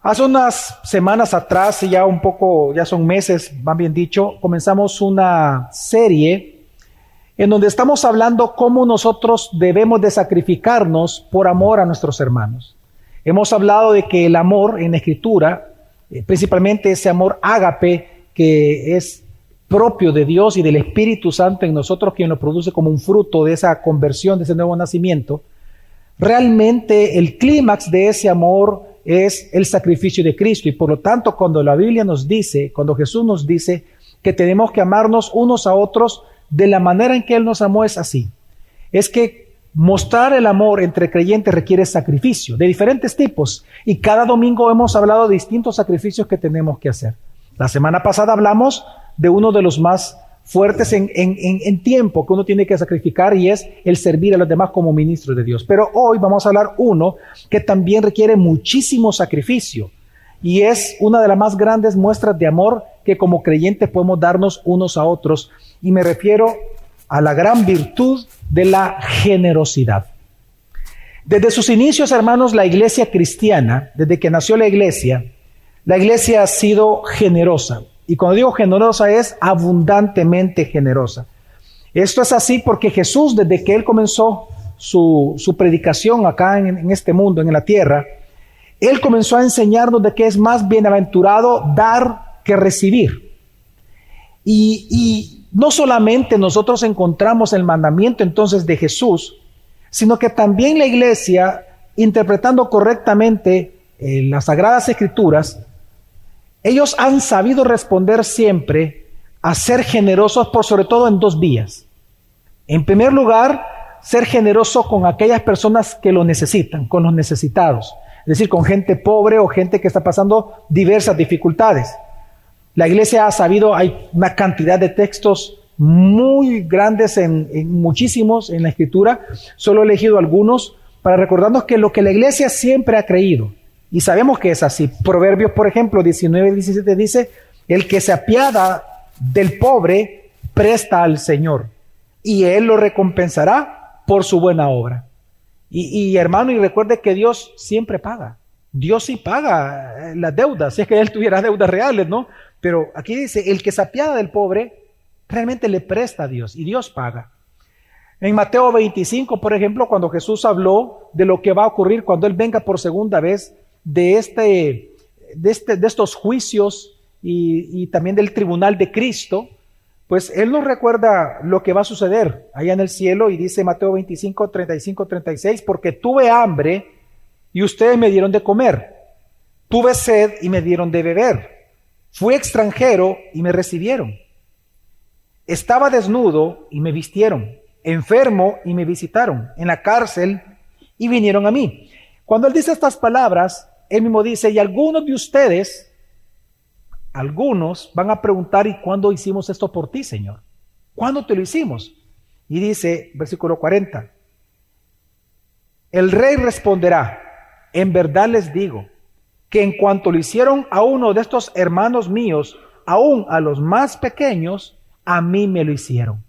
Hace unas semanas atrás, ya un poco, ya son meses, más bien dicho, comenzamos una serie en donde estamos hablando cómo nosotros debemos de sacrificarnos por amor a nuestros hermanos. Hemos hablado de que el amor en escritura, eh, principalmente ese amor ágape que es propio de Dios y del Espíritu Santo en nosotros, quien lo produce como un fruto de esa conversión, de ese nuevo nacimiento, realmente el clímax de ese amor es el sacrificio de Cristo. Y por lo tanto, cuando la Biblia nos dice, cuando Jesús nos dice que tenemos que amarnos unos a otros de la manera en que Él nos amó, es así. Es que mostrar el amor entre creyentes requiere sacrificio de diferentes tipos. Y cada domingo hemos hablado de distintos sacrificios que tenemos que hacer. La semana pasada hablamos de uno de los más fuertes en, en, tiempo que uno tiene que sacrificar y es el servir a los demás como ministro de Dios. Pero hoy vamos a hablar uno que también requiere muchísimo sacrificio y es una de las más grandes muestras de amor que como creyentes podemos darnos unos a otros y me refiero a la gran virtud de la generosidad. Desde sus inicios, hermanos, la iglesia cristiana, desde que nació la iglesia, la iglesia ha sido generosa. Y cuando digo generosa es abundantemente generosa. Esto es así porque Jesús, desde que Él comenzó su, predicación acá en, este mundo, en la tierra, Él comenzó a enseñarnos de que es más bienaventurado dar que recibir. Y, y no solamente nosotros encontramos el mandamiento entonces de Jesús, sino que también la iglesia, interpretando correctamente eh, las sagradas escrituras, ellos han sabido responder siempre a ser generosos por sobre todo en dos vías. En primer lugar, ser generoso con aquellas personas que lo necesitan, con los necesitados, es decir, con gente pobre o gente que está pasando diversas dificultades. La iglesia ha sabido, hay una cantidad de textos muy grandes, en, muchísimos en la escritura, solo he elegido algunos para recordarnos que lo que la iglesia siempre ha creído, y sabemos que es así. Proverbios, por ejemplo, 19 y 17 dice, el que se apiada del pobre presta al Señor y Él lo recompensará por su buena obra. Y, hermano, y recuerde que Dios siempre paga. Dios sí paga eh, las deudas, si es que Él tuviera deudas reales, ¿no? Pero aquí dice, el que se apiada del pobre realmente le presta a Dios y Dios paga. En Mateo 25, por ejemplo, cuando Jesús habló de lo que va a ocurrir cuando Él venga por segunda vez, de, este, de, este, de estos juicios y, también del tribunal de Cristo, pues Él nos recuerda lo que va a suceder allá en el cielo y dice Mateo 25, 35, 36, porque tuve hambre y ustedes me dieron de comer, tuve sed y me dieron de beber, fui extranjero y me recibieron, estaba desnudo y me vistieron, enfermo y me visitaron, en la cárcel y vinieron a mí. Cuando Él dice estas palabras, él mismo dice, y algunos de ustedes, algunos van a preguntar, ¿y cuándo hicimos esto por ti, Señor? ¿Cuándo te lo hicimos? Y dice, versículo 40, el rey responderá, en verdad les digo, que en cuanto lo hicieron a uno de estos hermanos míos, aún a los más pequeños, a mí me lo hicieron.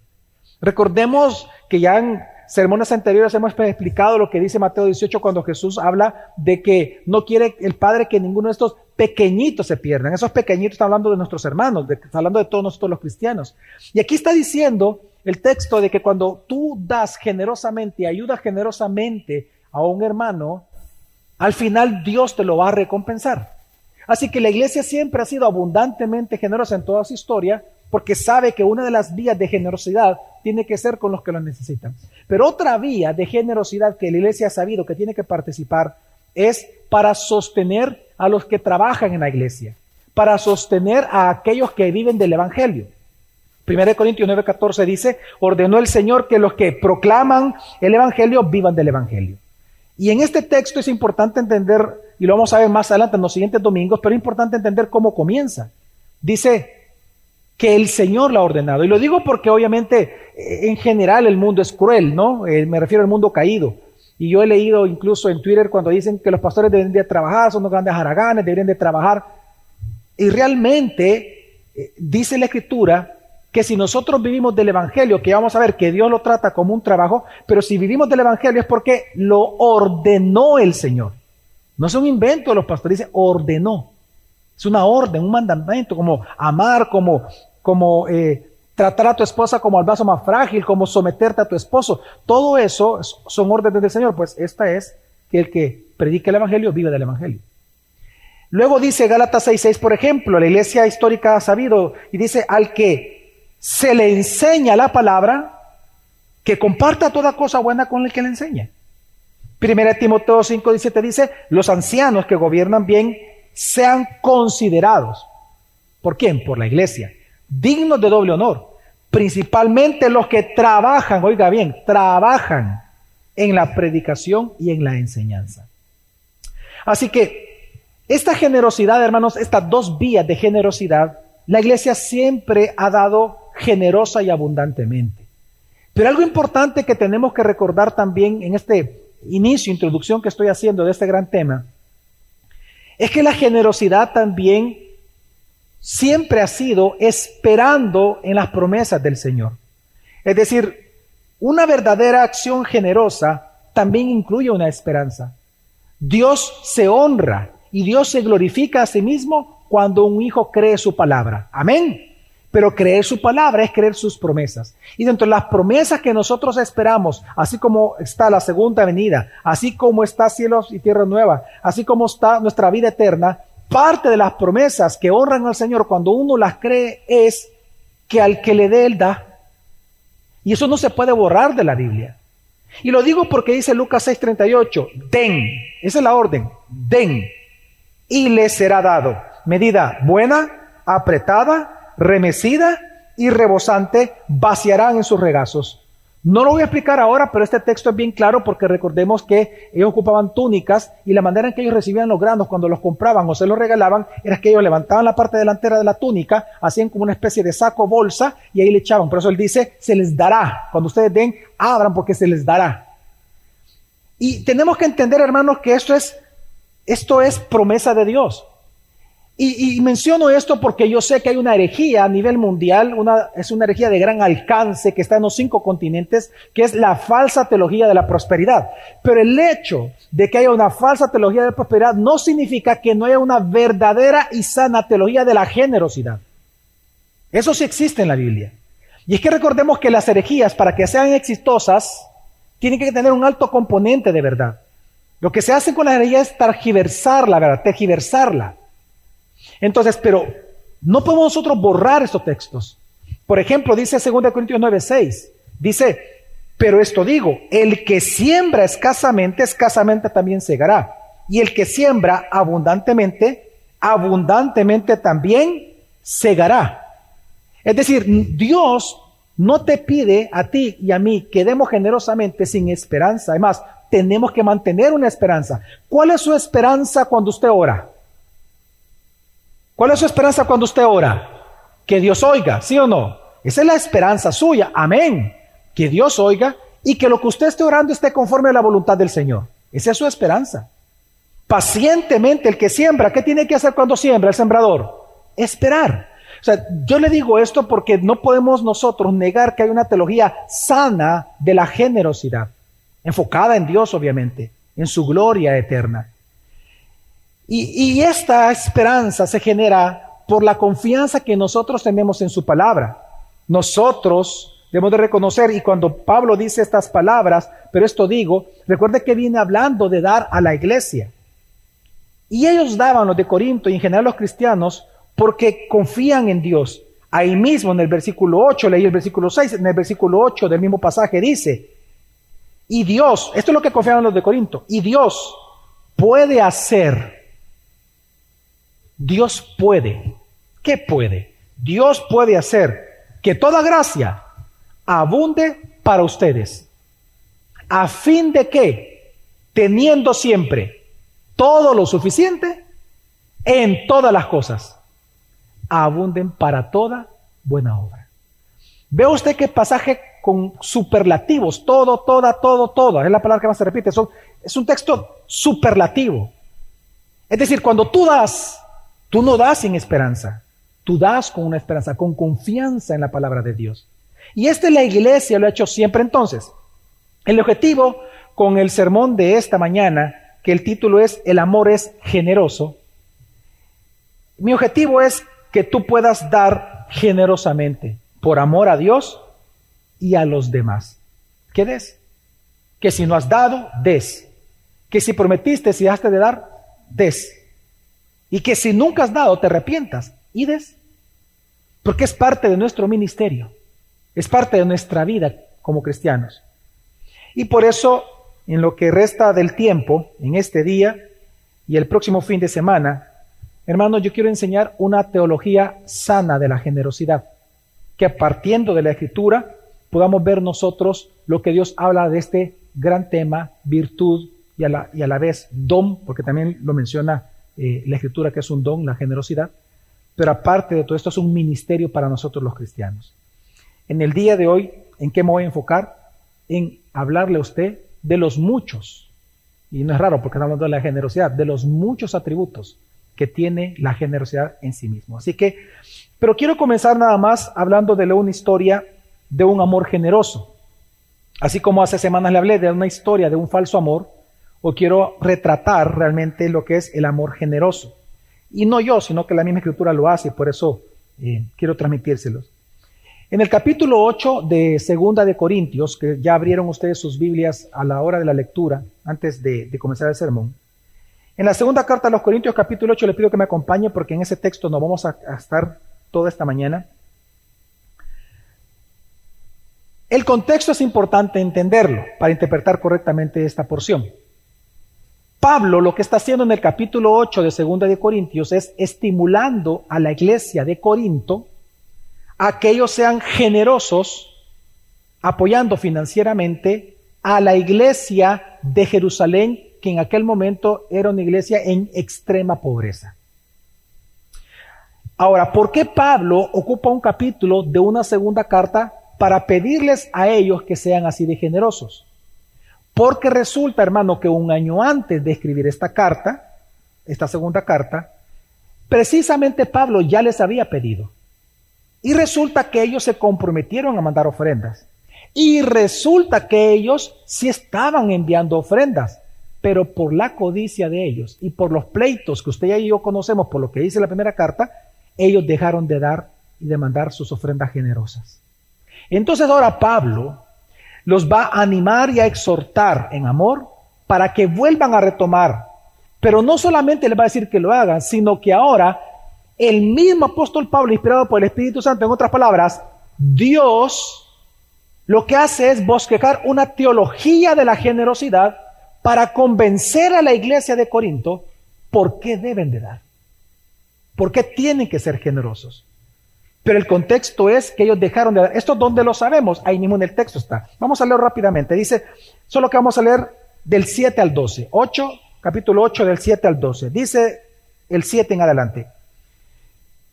Recordemos que ya en sermones anteriores hemos explicado lo que dice Mateo 18 cuando Jesús habla de que no quiere el Padre que ninguno de estos pequeñitos se pierdan. Esos pequeñitos está hablando de nuestros hermanos, está hablando de todos nosotros los cristianos. Y aquí está diciendo el texto de que cuando tú das generosamente, ayudas generosamente a un hermano, al final Dios te lo va a recompensar. Así que la iglesia siempre ha sido abundantemente generosa en toda su historia porque sabe que una de las vías de generosidad tiene que ser con los que lo necesitan. Pero otra vía de generosidad que la iglesia ha sabido que tiene que participar es para sostener a los que trabajan en la iglesia, para sostener a aquellos que viven del Evangelio. 1 Corintios 9:14 dice, ordenó el Señor que los que proclaman el Evangelio vivan del Evangelio. Y en este texto es importante entender, y lo vamos a ver más adelante en los siguientes domingos, pero es importante entender cómo comienza. Dice, que el Señor lo ha ordenado. Y lo digo porque obviamente eh, en general el mundo es cruel, ¿no? Eh, me refiero al mundo caído. Y yo he leído incluso en Twitter cuando dicen que los pastores deben de trabajar, son los grandes haraganes, deberían de trabajar. Y realmente eh, dice la Escritura que si nosotros vivimos del Evangelio, que vamos a ver que Dios lo trata como un trabajo, pero si vivimos del Evangelio es porque lo ordenó el Señor. No es un invento de los pastores, dice ordenó. Es una orden, un mandamiento, como amar, como, como eh, tratar a tu esposa como al vaso más frágil, como someterte a tu esposo. Todo eso son órdenes del Señor. Pues esta es que el que predica el Evangelio vive del Evangelio. Luego dice Gálatas 6.6, por ejemplo, la iglesia histórica ha sabido y dice al que se le enseña la palabra, que comparta toda cosa buena con el que le enseña. Primera Timoteo 5.17 dice, los ancianos que gobiernan bien sean considerados. ¿Por quién? Por la iglesia. Dignos de doble honor. Principalmente los que trabajan, oiga bien, trabajan en la predicación y en la enseñanza. Así que esta generosidad, hermanos, estas dos vías de generosidad, la iglesia siempre ha dado generosa y abundantemente. Pero algo importante que tenemos que recordar también en este inicio, introducción que estoy haciendo de este gran tema, es que la generosidad también siempre ha sido esperando en las promesas del Señor. Es decir, una verdadera acción generosa también incluye una esperanza. Dios se honra y Dios se glorifica a sí mismo cuando un hijo cree su palabra. Amén. Pero creer su palabra es creer sus promesas. Y dentro de las promesas que nosotros esperamos, así como está la segunda venida, así como está cielos y tierra nueva, así como está nuestra vida eterna, parte de las promesas que honran al Señor cuando uno las cree es que al que le dé, Él da. Y eso no se puede borrar de la Biblia. Y lo digo porque dice Lucas 6:38, den, esa es la orden, den y le será dado. Medida buena, apretada, remecida y rebosante, vaciarán en sus regazos. No lo voy a explicar ahora, pero este texto es bien claro porque recordemos que ellos ocupaban túnicas y la manera en que ellos recibían los granos cuando los compraban o se los regalaban era que ellos levantaban la parte delantera de la túnica, hacían como una especie de saco bolsa y ahí le echaban. Por eso él dice, se les dará. Cuando ustedes den, abran porque se les dará. Y tenemos que entender, hermanos, que esto es esto es promesa de Dios. Y, menciono esto porque yo sé que hay una herejía a nivel mundial, es una herejía de gran alcance que está en los cinco continentes, que es la falsa teología de la prosperidad. Pero el hecho de que haya una falsa teología de la prosperidad no significa que no haya una verdadera y sana teología de la generosidad. Eso sí existe en la Biblia. Y es que recordemos que las herejías, para que sean exitosas, tienen que tener un alto componente de verdad. Lo que se hace con la herejía es targiversarla, ¿verdad? Tergiversarla. Entonces, pero no podemos nosotros borrar estos textos. Por ejemplo, dice 2 Corintios 9:6, dice, pero esto digo, el que siembra escasamente, escasamente también segará. Y el que siembra abundantemente, abundantemente también segará. Es decir, Dios no te pide a ti y a mí que demos generosamente sin esperanza. Además, tenemos que mantener una esperanza. ¿Cuál es su esperanza cuando usted ora? ¿Cuál es su esperanza cuando usted ora? Que Dios oiga, ¿sí o no? Esa es la esperanza suya. Amén. Que Dios oiga y que lo que usted esté orando esté conforme a la voluntad del Señor. Esa es su esperanza. Pacientemente el que siembra, ¿qué tiene que hacer cuando siembra el sembrador? Esperar. O sea, yo le digo esto porque no podemos nosotros negar que hay una teología sana de la generosidad enfocada en Dios obviamente, en su gloria eterna. Y, esta esperanza se genera por la confianza que nosotros tenemos en su palabra. Nosotros debemos de reconocer, y cuando Pablo dice estas palabras, pero esto digo, recuerde que viene hablando de dar a la iglesia. Y ellos daban los de Corinto y en general los cristianos porque confían en Dios. Ahí mismo en el versículo 8, leí el versículo 6, en el versículo 8 del mismo pasaje dice, y Dios, esto es lo que confiaban los de Corinto, y Dios puede hacer, Dios puede, ¿qué puede? Dios puede hacer que toda gracia abunde para ustedes, a fin de que, teniendo siempre todo lo suficiente, en todas las cosas, abunden para toda buena obra. ¿Ve usted qué pasaje con superlativos, todo, toda, todo, todo, es la palabra que más se repite, es un texto superlativo. Es decir, cuando tú das, tú no das sin esperanza, tú das con una esperanza, con confianza en la palabra de Dios. Y este la iglesia lo ha hecho siempre entonces. El objetivo con el sermón de esta mañana que el título es El amor es generoso, mi objetivo es que tú puedas dar generosamente por amor a Dios y a los demás. ¿Qué des? Que si no has dado, des. Que si prometiste, si dejaste de dar, des. Y que si nunca has dado, te arrepientas y des. Porque es parte de nuestro ministerio, es parte de nuestra vida como cristianos. Y por eso, en lo que resta del tiempo, en este día y el próximo fin de semana, hermanos, yo quiero enseñar una teología sana de la generosidad, que partiendo de la escritura podamos ver nosotros lo que Dios habla de este gran tema, virtud y a la, y a la vez don, porque también lo menciona eh, la escritura que es un don, la generosidad, pero aparte de todo esto es un ministerio para nosotros los cristianos. En el día de hoy, ¿en qué me voy a enfocar? En hablarle a usted de los muchos, y no es raro porque estamos hablando de la generosidad, de los muchos atributos que tiene la generosidad en sí mismo. Así que, pero quiero comenzar nada más hablando de una historia de un amor generoso. Así como hace semanas le hablé de una historia de un falso amor, o quiero retratar realmente lo que es el amor generoso. Y no yo, sino que la misma escritura lo hace, por eso eh, quiero transmitírselos. En el capítulo 8 de Segunda de Corintios, que ya abrieron ustedes sus Biblias a la hora de la lectura, antes de, comenzar el sermón, en la segunda carta a los Corintios, capítulo 8, le pido que me acompañe porque en ese texto nos vamos a estar toda esta mañana. El contexto es importante entenderlo para interpretar correctamente esta porción. Pablo lo que está haciendo en el capítulo 8 de Segunda de Corintios es estimulando a la iglesia de Corinto a que ellos sean generosos apoyando financieramente a la iglesia de Jerusalén, que en aquel momento era una iglesia en extrema pobreza. Ahora, ¿por qué Pablo ocupa un capítulo de una segunda carta para pedirles a ellos que sean así de generosos? Porque resulta, hermano, que un año antes de escribir esta carta, esta segunda carta, precisamente Pablo ya les había pedido. Y resulta que ellos se comprometieron a mandar ofrendas. Y resulta que ellos sí estaban enviando ofrendas, pero por la codicia de ellos y por los pleitos que usted y yo conocemos por lo que dice la primera carta, ellos dejaron de dar y de mandar sus ofrendas generosas. Entonces ahora Pablo los va a animar y a exhortar en amor para que vuelvan a retomar. Pero no solamente les va a decir que lo hagan, sino que ahora el mismo apóstol Pablo, inspirado por el Espíritu Santo, en otras palabras, Dios lo que hace es bosquejar una teología de la generosidad para convencer a la iglesia de Corinto por qué deben de dar, por qué tienen que ser generosos. Pero el contexto es que ellos dejaron de. ¿Esto dónde lo sabemos? Ahí mismo en el texto está. Vamos a leer rápidamente. Dice, solo que vamos a leer del 7 al 12. 8, capítulo 8 del 7 al 12. Dice el 7 en adelante.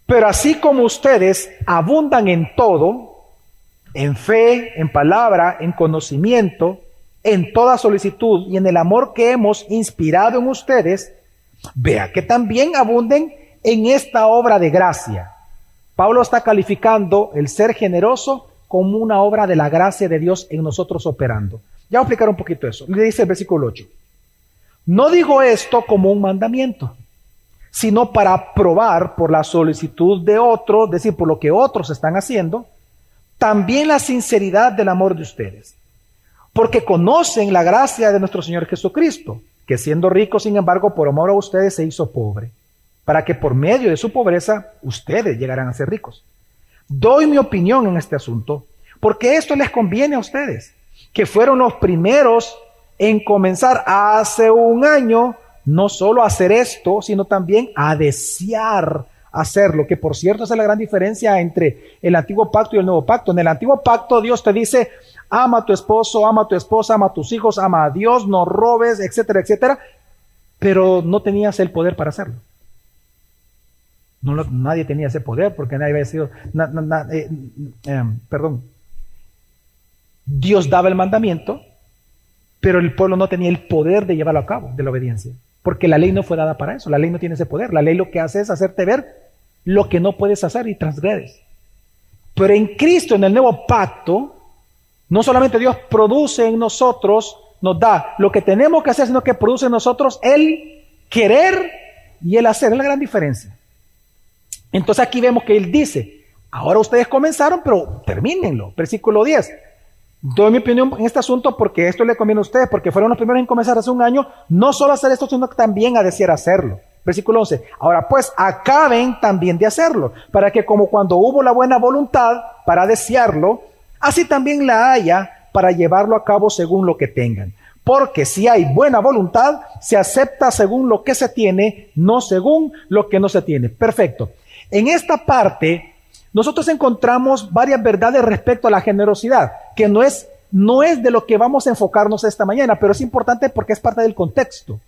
Pero así como ustedes abundan en todo, en fe, en palabra, en conocimiento, en toda solicitud y en el amor que hemos inspirado en ustedes, vea que también abunden en esta obra de gracia. Pablo está calificando el ser generoso como una obra de la gracia de Dios en nosotros operando. Ya voy a explicar un poquito eso. Le dice el versículo 8. No digo esto como un mandamiento, sino para probar por la solicitud de otros, es decir, por lo que otros están haciendo, también la sinceridad del amor de ustedes. Porque conocen la gracia de nuestro Señor Jesucristo, que siendo rico, sin embargo, por amor a ustedes se hizo pobre para que por medio de su pobreza ustedes llegaran a ser ricos. Doy mi opinión en este asunto porque esto les conviene a ustedes, que fueron los primeros en comenzar hace un año no solo a hacer esto, sino también a desear hacerlo, que por cierto es la gran diferencia entre el antiguo pacto y el nuevo pacto. En el antiguo pacto Dios te dice, ama a tu esposo, ama a tu esposa, ama a tus hijos, ama a Dios, no robes, etcétera, etcétera, pero no tenías el poder para hacerlo nadie tenía ese poder porque nadie había sido, eh, eh, perdón, Dios daba el mandamiento, pero el pueblo no tenía el poder de llevarlo a cabo, de la obediencia, porque la ley no fue dada para eso, la ley no tiene ese poder, la ley lo que hace es hacerte ver lo que no puedes hacer y transgredes. Pero en Cristo, en el nuevo pacto, no solamente Dios produce en nosotros nos da lo que tenemos que hacer, sino que produce en nosotros el querer y el hacer. Es la gran diferencia. Entonces aquí vemos que Él dice, ahora ustedes comenzaron, pero termínenlo. Versículo 10. Doy mi opinión en este asunto porque esto le conviene a ustedes, porque fueron los primeros en comenzar hace un año, no solo a hacer esto, sino también a desear hacerlo. Versículo 11. Ahora pues acaben también de hacerlo, para que como cuando hubo la buena voluntad para desearlo, así también la haya para llevarlo a cabo según lo que tengan. Porque si hay buena voluntad, se acepta según lo que se tiene, no según lo que no se tiene. Perfecto. En esta parte, nosotros encontramos varias verdades respecto a la generosidad, que no es, no es de lo que vamos a enfocarnos esta mañana, pero es importante porque es parte del contexto.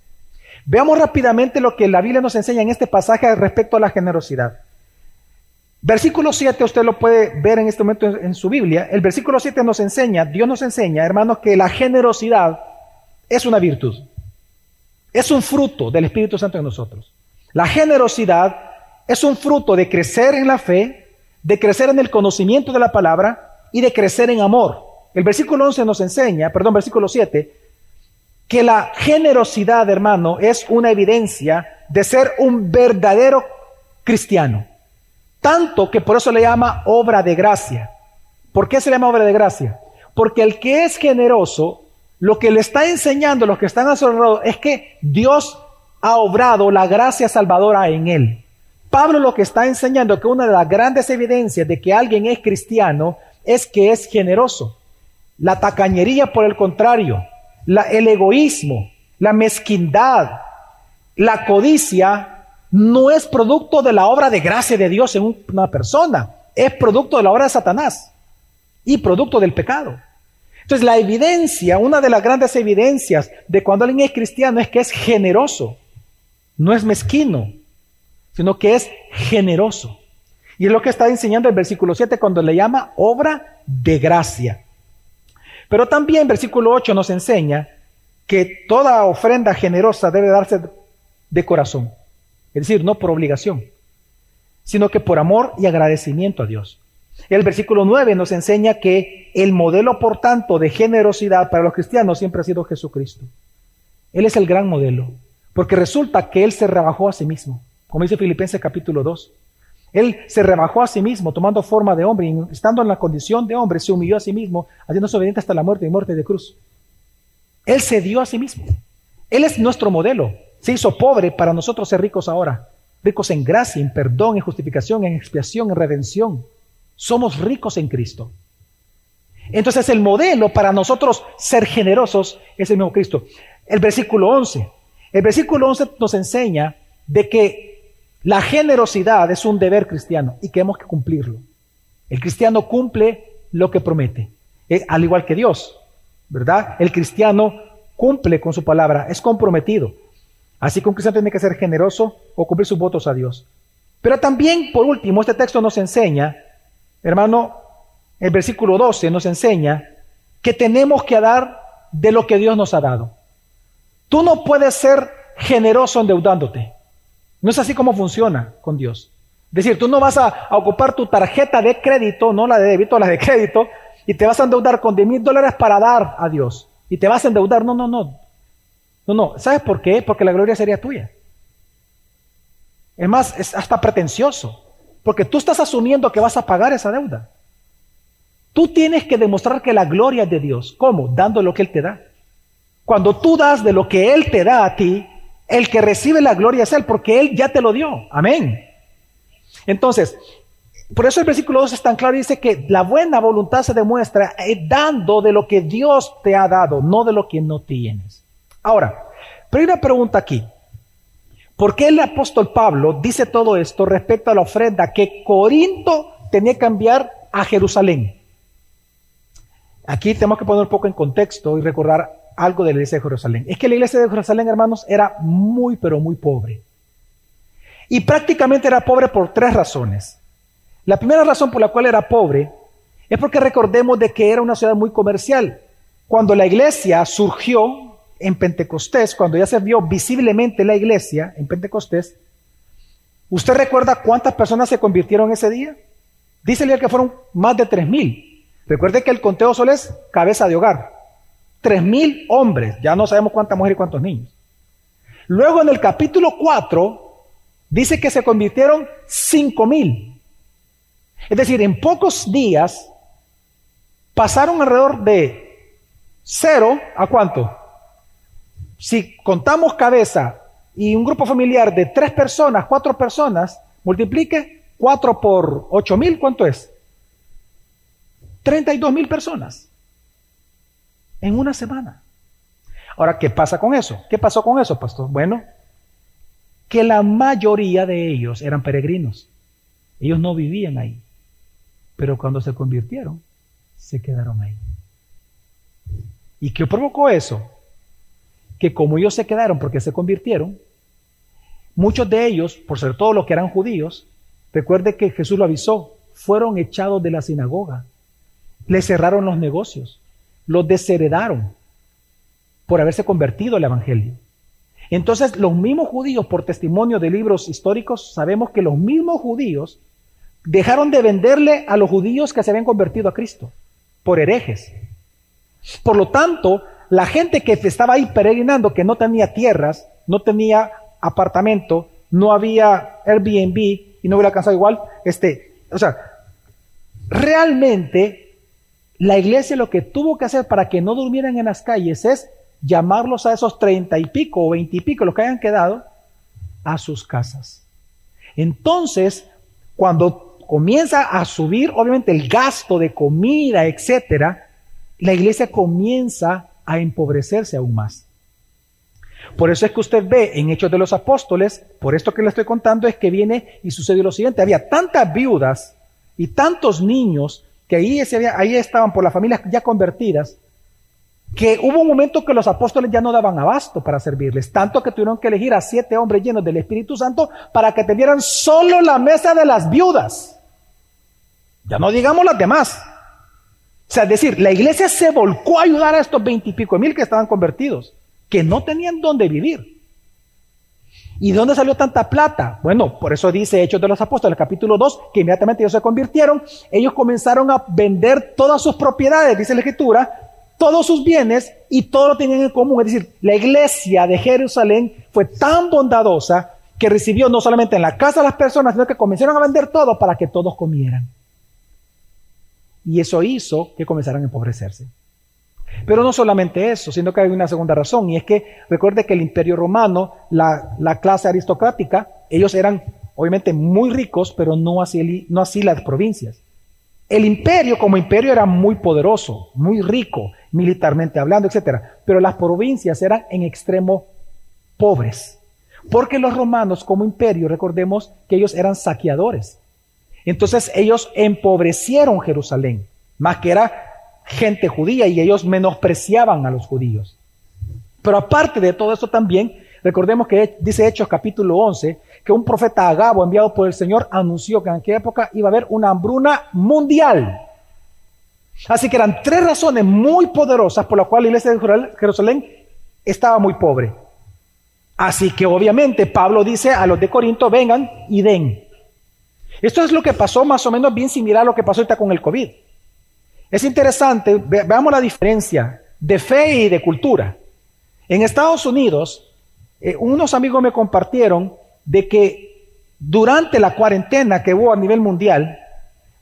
Veamos rápidamente lo que la Biblia nos enseña en este pasaje respecto a la generosidad. Versículo 7, usted lo puede ver en este momento en su Biblia. El versículo 7 nos enseña, Dios nos enseña, hermanos, que la generosidad es una virtud. Es un fruto del Espíritu Santo en nosotros. La generosidad es un fruto de crecer en la fe, de crecer en el conocimiento de la palabra y de crecer en amor. El versículo 11 nos enseña, perdón, versículo 7, que la generosidad, hermano, es una evidencia de ser un verdadero cristiano. Tanto que por eso le llama obra de gracia. ¿Por qué se le llama obra de gracia? Porque el que es generoso, lo que le está enseñando a los que están a su alrededor es que Dios ha obrado la gracia salvadora en él. Pablo lo que está enseñando que una de las grandes evidencias de que alguien es cristiano es que es generoso. La tacañería, por el contrario, el egoísmo, la mezquindad, la codicia, no es producto de la obra de gracia de Dios en una persona, es producto de la obra de Satanás y producto del pecado. Entonces la evidencia, una de las grandes evidencias de cuando alguien es cristiano es que es generoso, no es mezquino, sino que es generoso. Y es lo que está enseñando el versículo 7 cuando le llama obra de gracia. Pero también versículo 8 nos enseña que toda ofrenda generosa debe darse de corazón. Es decir, no por obligación, sino que por amor y agradecimiento a Dios. El versículo 9 nos enseña que el modelo, por tanto, de generosidad para los cristianos siempre ha sido Jesucristo. Él es el gran modelo, porque resulta que Él se rebajó a sí mismo. Como dice Filipenses capítulo 2. Él se rebajó a sí mismo, tomando forma de hombre, y estando en la condición de hombre, se humilló a sí mismo, haciéndose obediente hasta la muerte y muerte de cruz. Él se dio a sí mismo. Él es nuestro modelo. Se hizo pobre para nosotros ser ricos ahora. Ricos en gracia, en perdón, en justificación, en expiación, en redención. Somos ricos en Cristo. Entonces el modelo para nosotros ser generosos es el mismo Cristo. El versículo 11. El versículo 11 nos enseña de que la generosidad es un deber cristiano y que hemos que cumplirlo. El cristiano cumple lo que promete, eh, al igual que Dios, ¿verdad? El cristiano cumple con su palabra, es comprometido. Así que un cristiano tiene que ser generoso o cumplir sus votos a Dios. Pero también, por último, este texto nos enseña, hermano, el versículo 12 nos enseña que tenemos que dar de lo que Dios nos ha dado. Tú no puedes ser generoso endeudándote. No es así como funciona con Dios. Es decir, tú no vas a, ocupar tu tarjeta de crédito, no la de débito, la de crédito, y te vas a endeudar con 10 mil dólares para dar a Dios. Y te vas a endeudar. No, no, no. No, no. ¿Sabes por qué? Porque la gloria sería tuya. Es más, es hasta pretencioso. Porque tú estás asumiendo que vas a pagar esa deuda. Tú tienes que demostrar que la gloria es de Dios. ¿Cómo? Dando lo que Él te da. Cuando tú das de lo que Él te da a ti, el que recibe la gloria es Él, porque Él ya te lo dio. Amén. Entonces, por eso el versículo 2 es tan claro y dice que la buena voluntad se demuestra eh, dando de lo que Dios te ha dado, no de lo que no tienes. Ahora, pero hay una pregunta aquí. ¿Por qué el apóstol Pablo dice todo esto respecto a la ofrenda que Corinto tenía que enviar a Jerusalén? Aquí tenemos que poner un poco en contexto y recordar algo de la iglesia de Jerusalén. Es que la iglesia de Jerusalén, hermanos, era muy, pero muy pobre. Y prácticamente era pobre por tres razones. La primera razón por la cual era pobre es porque recordemos de que era una ciudad muy comercial. Cuando la iglesia surgió en Pentecostés, cuando ya se vio visiblemente la iglesia en Pentecostés, ¿usted recuerda cuántas personas se convirtieron ese día? Dice que fueron más de tres mil. Recuerde que el conteo solo es cabeza de hogar. Tres mil hombres, ya no sabemos cuántas mujeres y cuántos niños. Luego en el capítulo 4 dice que se convirtieron cinco mil. Es decir, en pocos días pasaron alrededor de cero a cuánto? Si contamos cabeza y un grupo familiar de tres personas, cuatro personas, multiplique cuatro por ocho mil, ¿cuánto es? 32 mil personas en una semana. Ahora, ¿qué pasa con eso? ¿Qué pasó con eso, pastor? Bueno, que la mayoría de ellos eran peregrinos. Ellos no vivían ahí. Pero cuando se convirtieron, se quedaron ahí. ¿Y qué provocó eso? Que como ellos se quedaron porque se convirtieron, muchos de ellos, por ser todos los que eran judíos, recuerde que Jesús lo avisó, fueron echados de la sinagoga, les cerraron los negocios, los desheredaron por haberse convertido al Evangelio. Entonces, los mismos judíos, por testimonio de libros históricos, sabemos que los mismos judíos dejaron de venderle a los judíos que se habían convertido a Cristo por herejes. Por lo tanto, la gente que estaba ahí peregrinando, que no tenía tierras, no tenía apartamento, no había Airbnb y no hubiera alcanzado igual, este, o sea, realmente la iglesia lo que tuvo que hacer para que no durmieran en las calles es llamarlos a esos treinta y pico o veinte y pico, los que hayan quedado, a sus casas. Entonces, cuando comienza a subir, obviamente, el gasto de comida, etcétera, la iglesia comienza a empobrecerse aún más. Por eso es que usted ve en Hechos de los Apóstoles, por esto que le estoy contando, es que viene y sucedió lo siguiente: había tantas viudas y tantos niños que ahí, ahí estaban por las familias ya convertidas, que hubo un momento que los apóstoles ya no daban abasto para servirles, tanto que tuvieron que elegir a siete hombres llenos del Espíritu Santo para que tuvieran solo la mesa de las viudas. Ya no digamos las demás. O sea, es decir, la iglesia se volcó a ayudar a estos veintipico mil que estaban convertidos, que no tenían dónde vivir. ¿Y de dónde salió tanta plata? Bueno, por eso dice Hechos de los Apóstoles, capítulo 2, que inmediatamente ellos se convirtieron, ellos comenzaron a vender todas sus propiedades, dice la Escritura, todos sus bienes y todo lo tenían en común. Es decir, la iglesia de Jerusalén fue tan bondadosa que recibió no solamente en la casa de las personas, sino que comenzaron a vender todo para que todos comieran. Y eso hizo que comenzaran a empobrecerse. Pero no solamente eso, sino que hay una segunda razón, y es que recuerde que el imperio romano, la, clase aristocrática, ellos eran obviamente muy ricos, pero no así, no así las provincias. El imperio como imperio era muy poderoso, muy rico, militarmente hablando, etc. Pero las provincias eran en extremo pobres. Porque los romanos como imperio, recordemos que ellos eran saqueadores. Entonces ellos empobrecieron Jerusalén, más que era gente judía y ellos menospreciaban a los judíos. Pero aparte de todo eso también, recordemos que dice Hechos capítulo 11, que un profeta Agabo enviado por el Señor anunció que en aquella época iba a haber una hambruna mundial. Así que eran tres razones muy poderosas por las cuales la iglesia de Jerusalén estaba muy pobre. Así que obviamente Pablo dice a los de Corinto, vengan y den. Esto es lo que pasó más o menos bien similar a lo que pasó ahorita con el COVID. Es interesante, veamos la diferencia de fe y de cultura. En Estados Unidos, eh, unos amigos me compartieron de que durante la cuarentena que hubo a nivel mundial,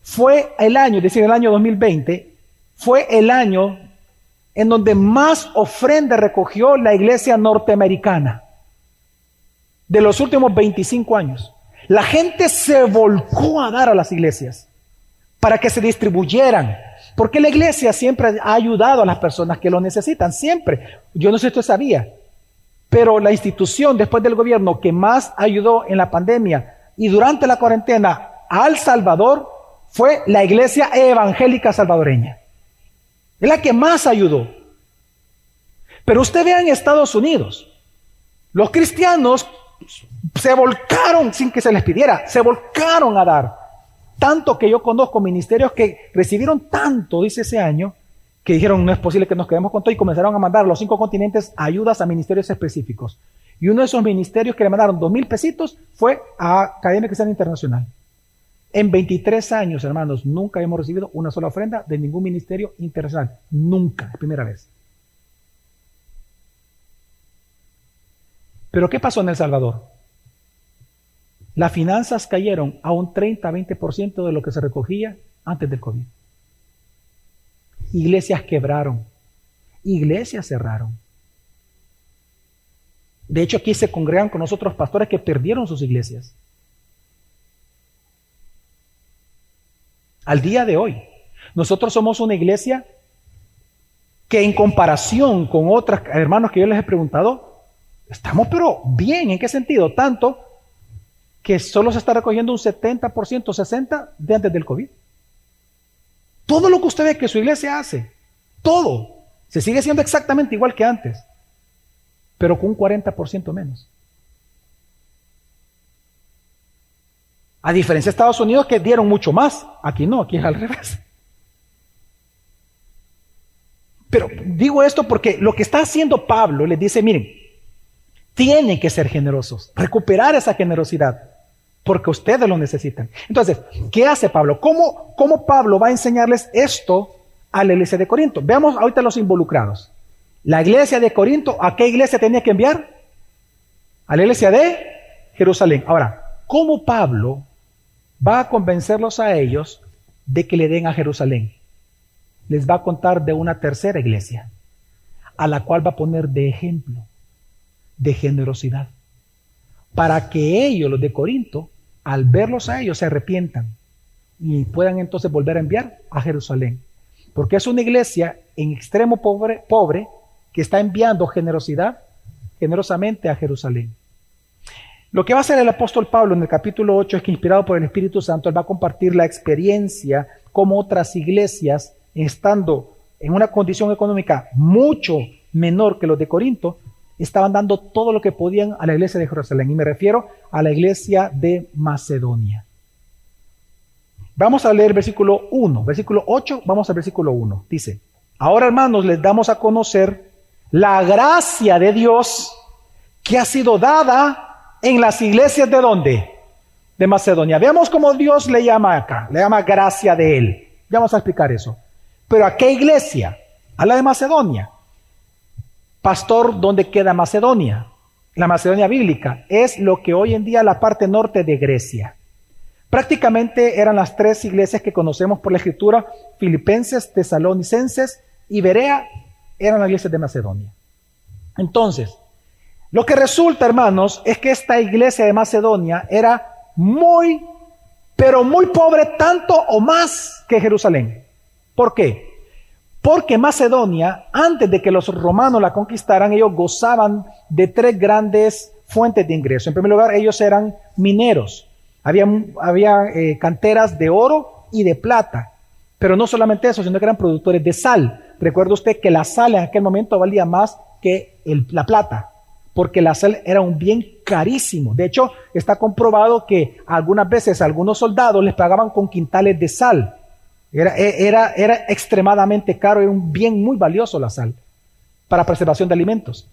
fue el año, es decir, el año 2020, fue el año en donde más ofrenda recogió la iglesia norteamericana de los últimos 25 años. La gente se volcó a dar a las iglesias para que se distribuyeran. Porque la iglesia siempre ha ayudado a las personas que lo necesitan, siempre. Yo no sé si usted sabía, pero la institución después del gobierno que más ayudó en la pandemia y durante la cuarentena al Salvador fue la iglesia evangélica salvadoreña. Es la que más ayudó. Pero usted vea en Estados Unidos, los cristianos se volcaron sin que se les pidiera, se volcaron a dar. Tanto que yo conozco ministerios que recibieron tanto, dice ese año, que dijeron no es posible que nos quedemos con todo y comenzaron a mandar a los cinco continentes ayudas a ministerios específicos. Y uno de esos ministerios que le mandaron dos mil pesitos fue a Academia Cristiana Internacional. En 23 años, hermanos, nunca hemos recibido una sola ofrenda de ningún ministerio internacional. Nunca, primera vez. Pero ¿qué pasó en El Salvador? Las finanzas cayeron a un 30-20% de lo que se recogía antes del COVID. Iglesias quebraron, iglesias cerraron. De hecho, aquí se congregan con nosotros pastores que perdieron sus iglesias. Al día de hoy, nosotros somos una iglesia que en comparación con otras hermanos que yo les he preguntado, estamos pero bien. ¿En qué sentido? Tanto que solo se está recogiendo un 70%, 60% de antes del COVID. Todo lo que usted ve que su iglesia hace, todo, se sigue siendo exactamente igual que antes, pero con un 40% menos. A diferencia de Estados Unidos que dieron mucho más, aquí no, aquí es al revés. Pero digo esto porque lo que está haciendo Pablo le dice, miren, tienen que ser generosos, recuperar esa generosidad porque ustedes lo necesitan. Entonces, ¿qué hace Pablo? ¿Cómo, ¿Cómo Pablo va a enseñarles esto a la iglesia de Corinto? Veamos ahorita los involucrados. La iglesia de Corinto, ¿a qué iglesia tenía que enviar? A la iglesia de Jerusalén. Ahora, ¿cómo Pablo va a convencerlos a ellos de que le den a Jerusalén? Les va a contar de una tercera iglesia, a la cual va a poner de ejemplo, de generosidad, para que ellos, los de Corinto, al verlos a ellos se arrepientan y puedan entonces volver a enviar a Jerusalén. Porque es una iglesia en extremo pobre, pobre que está enviando generosidad, generosamente a Jerusalén. Lo que va a hacer el apóstol Pablo en el capítulo 8 es que inspirado por el Espíritu Santo, él va a compartir la experiencia como otras iglesias, estando en una condición económica mucho menor que los de Corinto, estaban dando todo lo que podían a la iglesia de Jerusalén. Y me refiero a la iglesia de Macedonia. Vamos a leer versículo 1, versículo 8, vamos al versículo 1. Dice, ahora hermanos les damos a conocer la gracia de Dios que ha sido dada en las iglesias de dónde? De Macedonia. Veamos cómo Dios le llama acá, le llama gracia de él. Ya vamos a explicar eso. Pero ¿a qué iglesia? A la de Macedonia. Pastor, ¿dónde queda Macedonia? La Macedonia bíblica es lo que hoy en día la parte norte de Grecia. Prácticamente eran las tres iglesias que conocemos por la escritura, filipenses, tesalonicenses y Berea, eran las iglesias de Macedonia. Entonces, lo que resulta, hermanos, es que esta iglesia de Macedonia era muy, pero muy pobre, tanto o más que Jerusalén. ¿Por qué? Porque Macedonia, antes de que los romanos la conquistaran, ellos gozaban de tres grandes fuentes de ingreso. En primer lugar, ellos eran mineros. Había, eh, canteras de oro y de plata. Pero no solamente eso, sino que eran productores de sal. Recuerda usted que la sal en aquel momento valía más que la plata, porque la sal era un bien carísimo. De hecho, está comprobado que algunas veces algunos soldados les pagaban con quintales de sal e, era, extremadamente caro, era un bien muy valioso la sal para preservación de alimentos.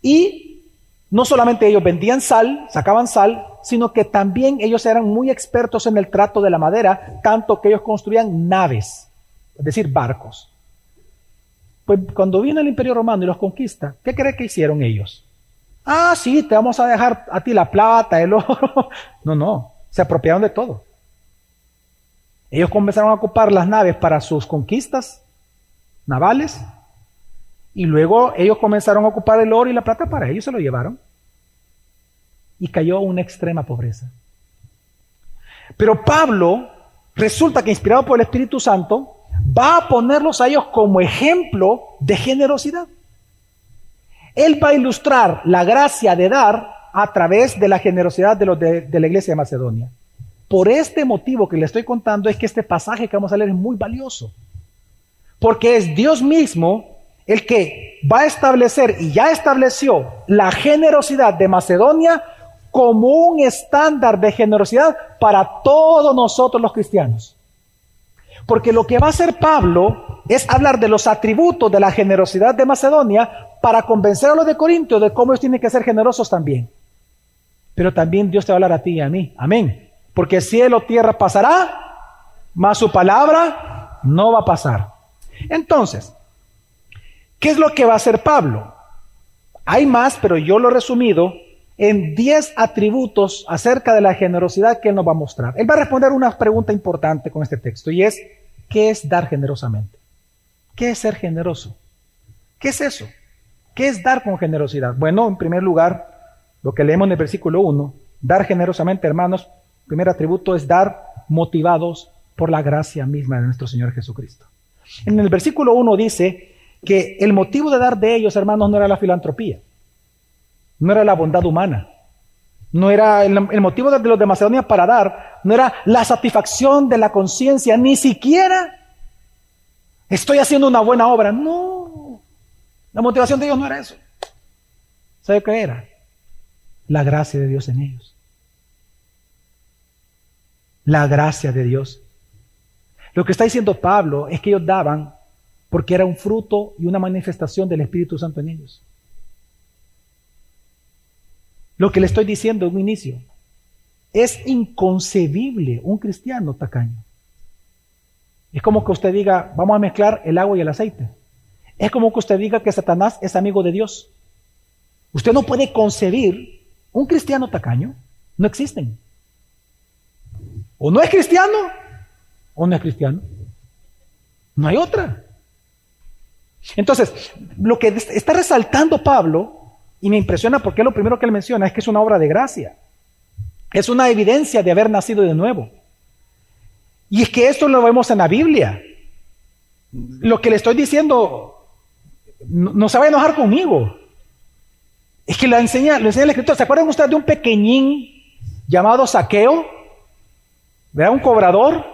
Y no solamente ellos vendían sal, sacaban sal, sino que también ellos eran muy expertos en el trato de la madera, tanto que ellos construían naves, es decir, barcos. Pues cuando vino el imperio romano y los conquista, ¿qué cree que hicieron ellos? Ah, sí, te vamos a dejar a ti la plata, el oro. No, no, se apropiaron de todo. Ellos comenzaron a ocupar las naves para sus conquistas navales y luego ellos comenzaron a ocupar el oro y la plata para ellos, se lo llevaron. Y cayó una extrema pobreza. Pero Pablo resulta que inspirado por el Espíritu Santo va a ponerlos a ellos como ejemplo de generosidad. Él va a ilustrar la gracia de dar a través de la generosidad de los de, de la iglesia de Macedonia. Por este motivo que le estoy contando es que este pasaje que vamos a leer es muy valioso. Porque es Dios mismo el que va a establecer y ya estableció la generosidad de Macedonia como un estándar de generosidad para todos nosotros los cristianos. Porque lo que va a hacer Pablo es hablar de los atributos de la generosidad de Macedonia para convencer a los de Corinto de cómo ellos tienen que ser generosos también. Pero también Dios te va a hablar a ti y a mí. Amén porque cielo, tierra pasará, mas su palabra no va a pasar. Entonces, ¿qué es lo que va a hacer Pablo? Hay más, pero yo lo he resumido en 10 atributos acerca de la generosidad que Él nos va a mostrar. Él va a responder una pregunta importante con este texto y es, ¿qué es dar generosamente? ¿Qué es ser generoso? ¿Qué es eso? ¿Qué es dar con generosidad? Bueno, en primer lugar, lo que leemos en el versículo 1, dar generosamente, hermanos, primer atributo es dar motivados por la gracia misma de nuestro Señor Jesucristo. En el versículo 1 dice que el motivo de dar de ellos, hermanos, no era la filantropía no era la bondad humana, no era el, motivo de los de Macedonia para dar, no era la satisfacción de la conciencia, ni siquiera estoy haciendo una buena obra, no, la motivación de ellos no era eso. ¿Sabe qué era? La gracia de Dios en ellos. La gracia de Dios. Lo que está diciendo Pablo es que ellos daban porque era un fruto y una manifestación del Espíritu Santo en ellos. Lo que le estoy diciendo en un inicio. Es inconcebible un cristiano tacaño. Es como que usted diga, vamos a mezclar el agua y el aceite. Es como que usted diga que Satanás es amigo de Dios. Usted no puede concebir un cristiano tacaño. No existen. O no es cristiano o no es cristiano. No hay otra. Entonces, lo que está resaltando Pablo y me impresiona porque lo primero que él menciona es que es una obra de gracia. Es una evidencia de haber nacido de nuevo. Y es que esto lo vemos en la Biblia. Lo que le estoy diciendo no, se va a enojar conmigo. Es que lo enseña, lo enseña el escritor. ¿Se acuerdan ustedes de un pequeñín llamado Saqueo? ¿Verdad? Un cobrador.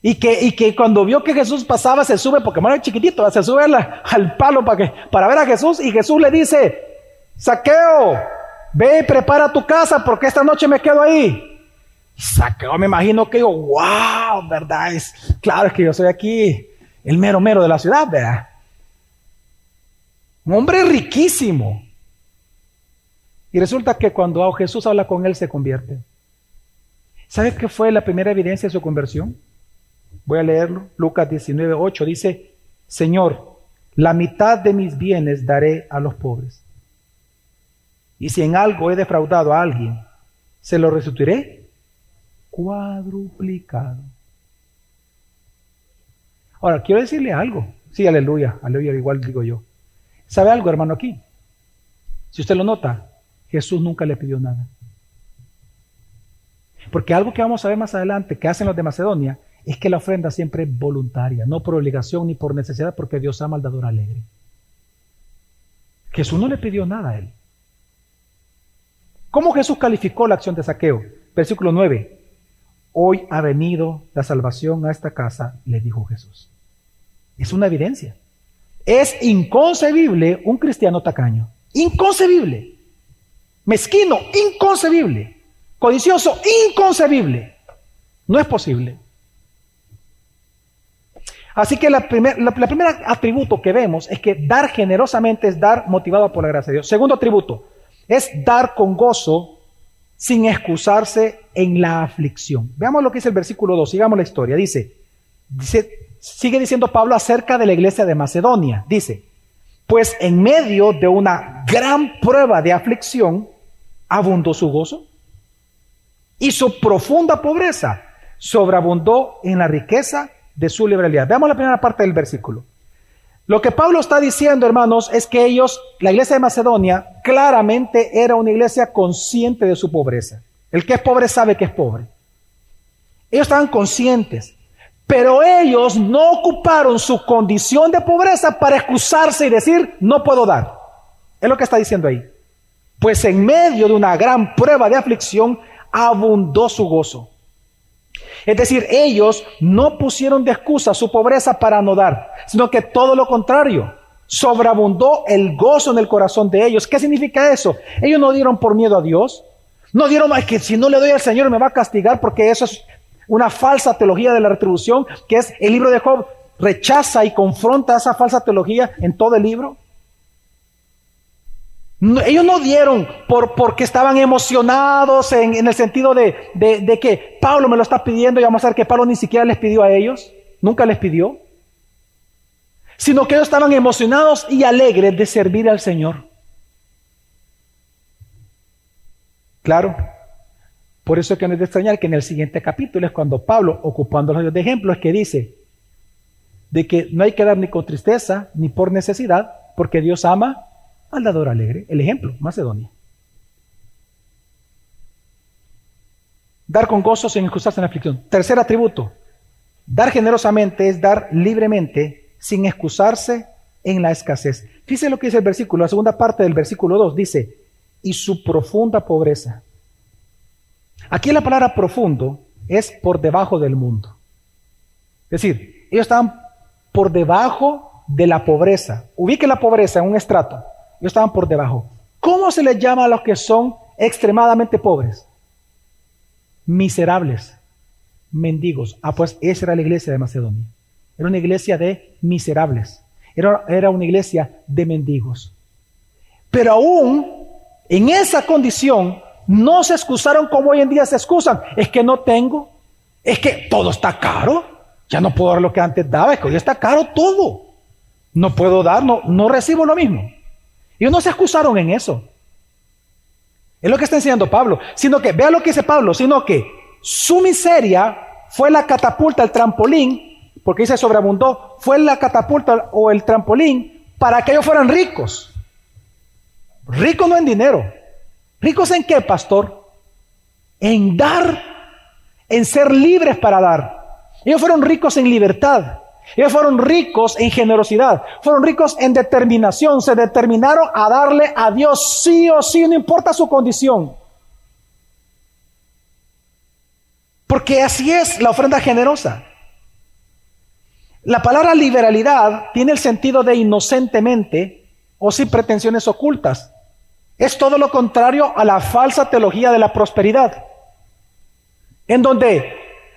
Y que, y que cuando vio que Jesús pasaba se sube, porque era chiquitito, se sube al palo para, que, para ver a Jesús y Jesús le dice, Saqueo, ve y prepara tu casa porque esta noche me quedo ahí. Saqueo, me imagino que digo, wow, ¿verdad? Es, claro, es que yo soy aquí el mero mero de la ciudad, ¿verdad? Un hombre riquísimo. Y resulta que cuando Jesús habla con él se convierte. ¿Sabe qué fue la primera evidencia de su conversión? Voy a leerlo. Lucas 19, 8 dice, Señor, la mitad de mis bienes daré a los pobres. Y si en algo he defraudado a alguien, se lo restituiré cuadruplicado. Ahora, quiero decirle algo. Sí, aleluya, aleluya, igual digo yo. ¿Sabe algo, hermano, aquí? Si usted lo nota, Jesús nunca le pidió nada. Porque algo que vamos a ver más adelante que hacen los de Macedonia es que la ofrenda siempre es voluntaria, no por obligación ni por necesidad, porque Dios ama al dador alegre. Jesús no le pidió nada a él. ¿Cómo Jesús calificó la acción de saqueo? Versículo 9. Hoy ha venido la salvación a esta casa, le dijo Jesús. Es una evidencia. Es inconcebible un cristiano tacaño. Inconcebible. Mezquino, inconcebible. Codicioso, inconcebible. No es posible. Así que la primer, la, primer atributo que vemos es que dar generosamente es dar motivado por la gracia de Dios. Segundo atributo, es dar con gozo sin excusarse en la aflicción. Veamos lo que dice el versículo 2, sigamos la historia. Dice, sigue diciendo Pablo acerca de la iglesia de Macedonia. Dice, pues en medio de una gran prueba de aflicción, abundó su gozo y su profunda pobreza sobreabundó en la riqueza de su liberalidad. Veamos la primera parte del versículo. Lo que Pablo está diciendo, hermanos, es que ellos, la iglesia de Macedonia, claramente era una iglesia consciente de su pobreza. El que es pobre sabe que es pobre. Ellos estaban conscientes, pero ellos no ocuparon su condición de pobreza para excusarse y decir, no puedo dar. Es lo que está diciendo ahí. Pues en medio de una gran prueba de aflicción, abundó su gozo. Es decir, ellos no pusieron de excusa su pobreza para no dar, sino que todo lo contrario, sobreabundó el gozo en el corazón de ellos. ¿Qué significa eso? Ellos no dieron por miedo a Dios, no dieron, es que si no le doy al Señor me va a castigar porque eso es una falsa teología de la retribución, que es el libro de Job, rechaza y confronta esa falsa teología en todo el libro no, ellos no dieron por, porque estaban emocionados en, en el sentido de, de, que Pablo me lo está pidiendo y vamos a ver que Pablo ni siquiera les pidió a ellos, nunca les pidió, sino que ellos estaban emocionados y alegres de servir al Señor. Claro, por eso es que no es de extrañar que en el siguiente capítulo es cuando Pablo, ocupando los de ejemplo, es que dice de que no hay que dar ni con tristeza ni por necesidad, porque Dios ama al dador alegre. El ejemplo, Macedonia. Dar con gozo sin excusarse en la aflicción. Tercer atributo. Dar generosamente es dar libremente sin excusarse en la escasez. Fíjese lo que dice el versículo, la segunda parte del versículo 2 dice, y su profunda pobreza. Aquí la palabra profundo es por debajo del mundo. Es decir, ellos estaban por debajo de la pobreza. Ubique la pobreza en un estrato. Ellos estaban por debajo. ¿Cómo se les llama a los que son extremadamente pobres? Miserables, mendigos. Ah, pues esa era la iglesia de Macedonia. Era una iglesia de miserables. Era, era una iglesia de mendigos. Pero aún en esa condición no se excusaron como hoy en día se excusan. Es que no tengo. Es que todo está caro. Ya no puedo dar lo que antes daba. Es que hoy está caro todo. No puedo dar, no, no recibo lo mismo. Ellos no se excusaron en eso. Es lo que está enseñando Pablo. Sino que, vea lo que dice Pablo, sino que su miseria fue la catapulta, el trampolín, porque dice sobreabundó, fue la catapulta o el trampolín para que ellos fueran ricos. Ricos no en dinero. ¿Ricos en qué, pastor? En dar, en ser libres para dar. Ellos fueron ricos en libertad. Ellos fueron ricos en generosidad, fueron ricos en determinación, se determinaron a darle a Dios sí o sí, no importa su condición. Porque así es la ofrenda generosa. La palabra liberalidad tiene el sentido de inocentemente o sin pretensiones ocultas. Es todo lo contrario a la falsa teología de la prosperidad. En donde,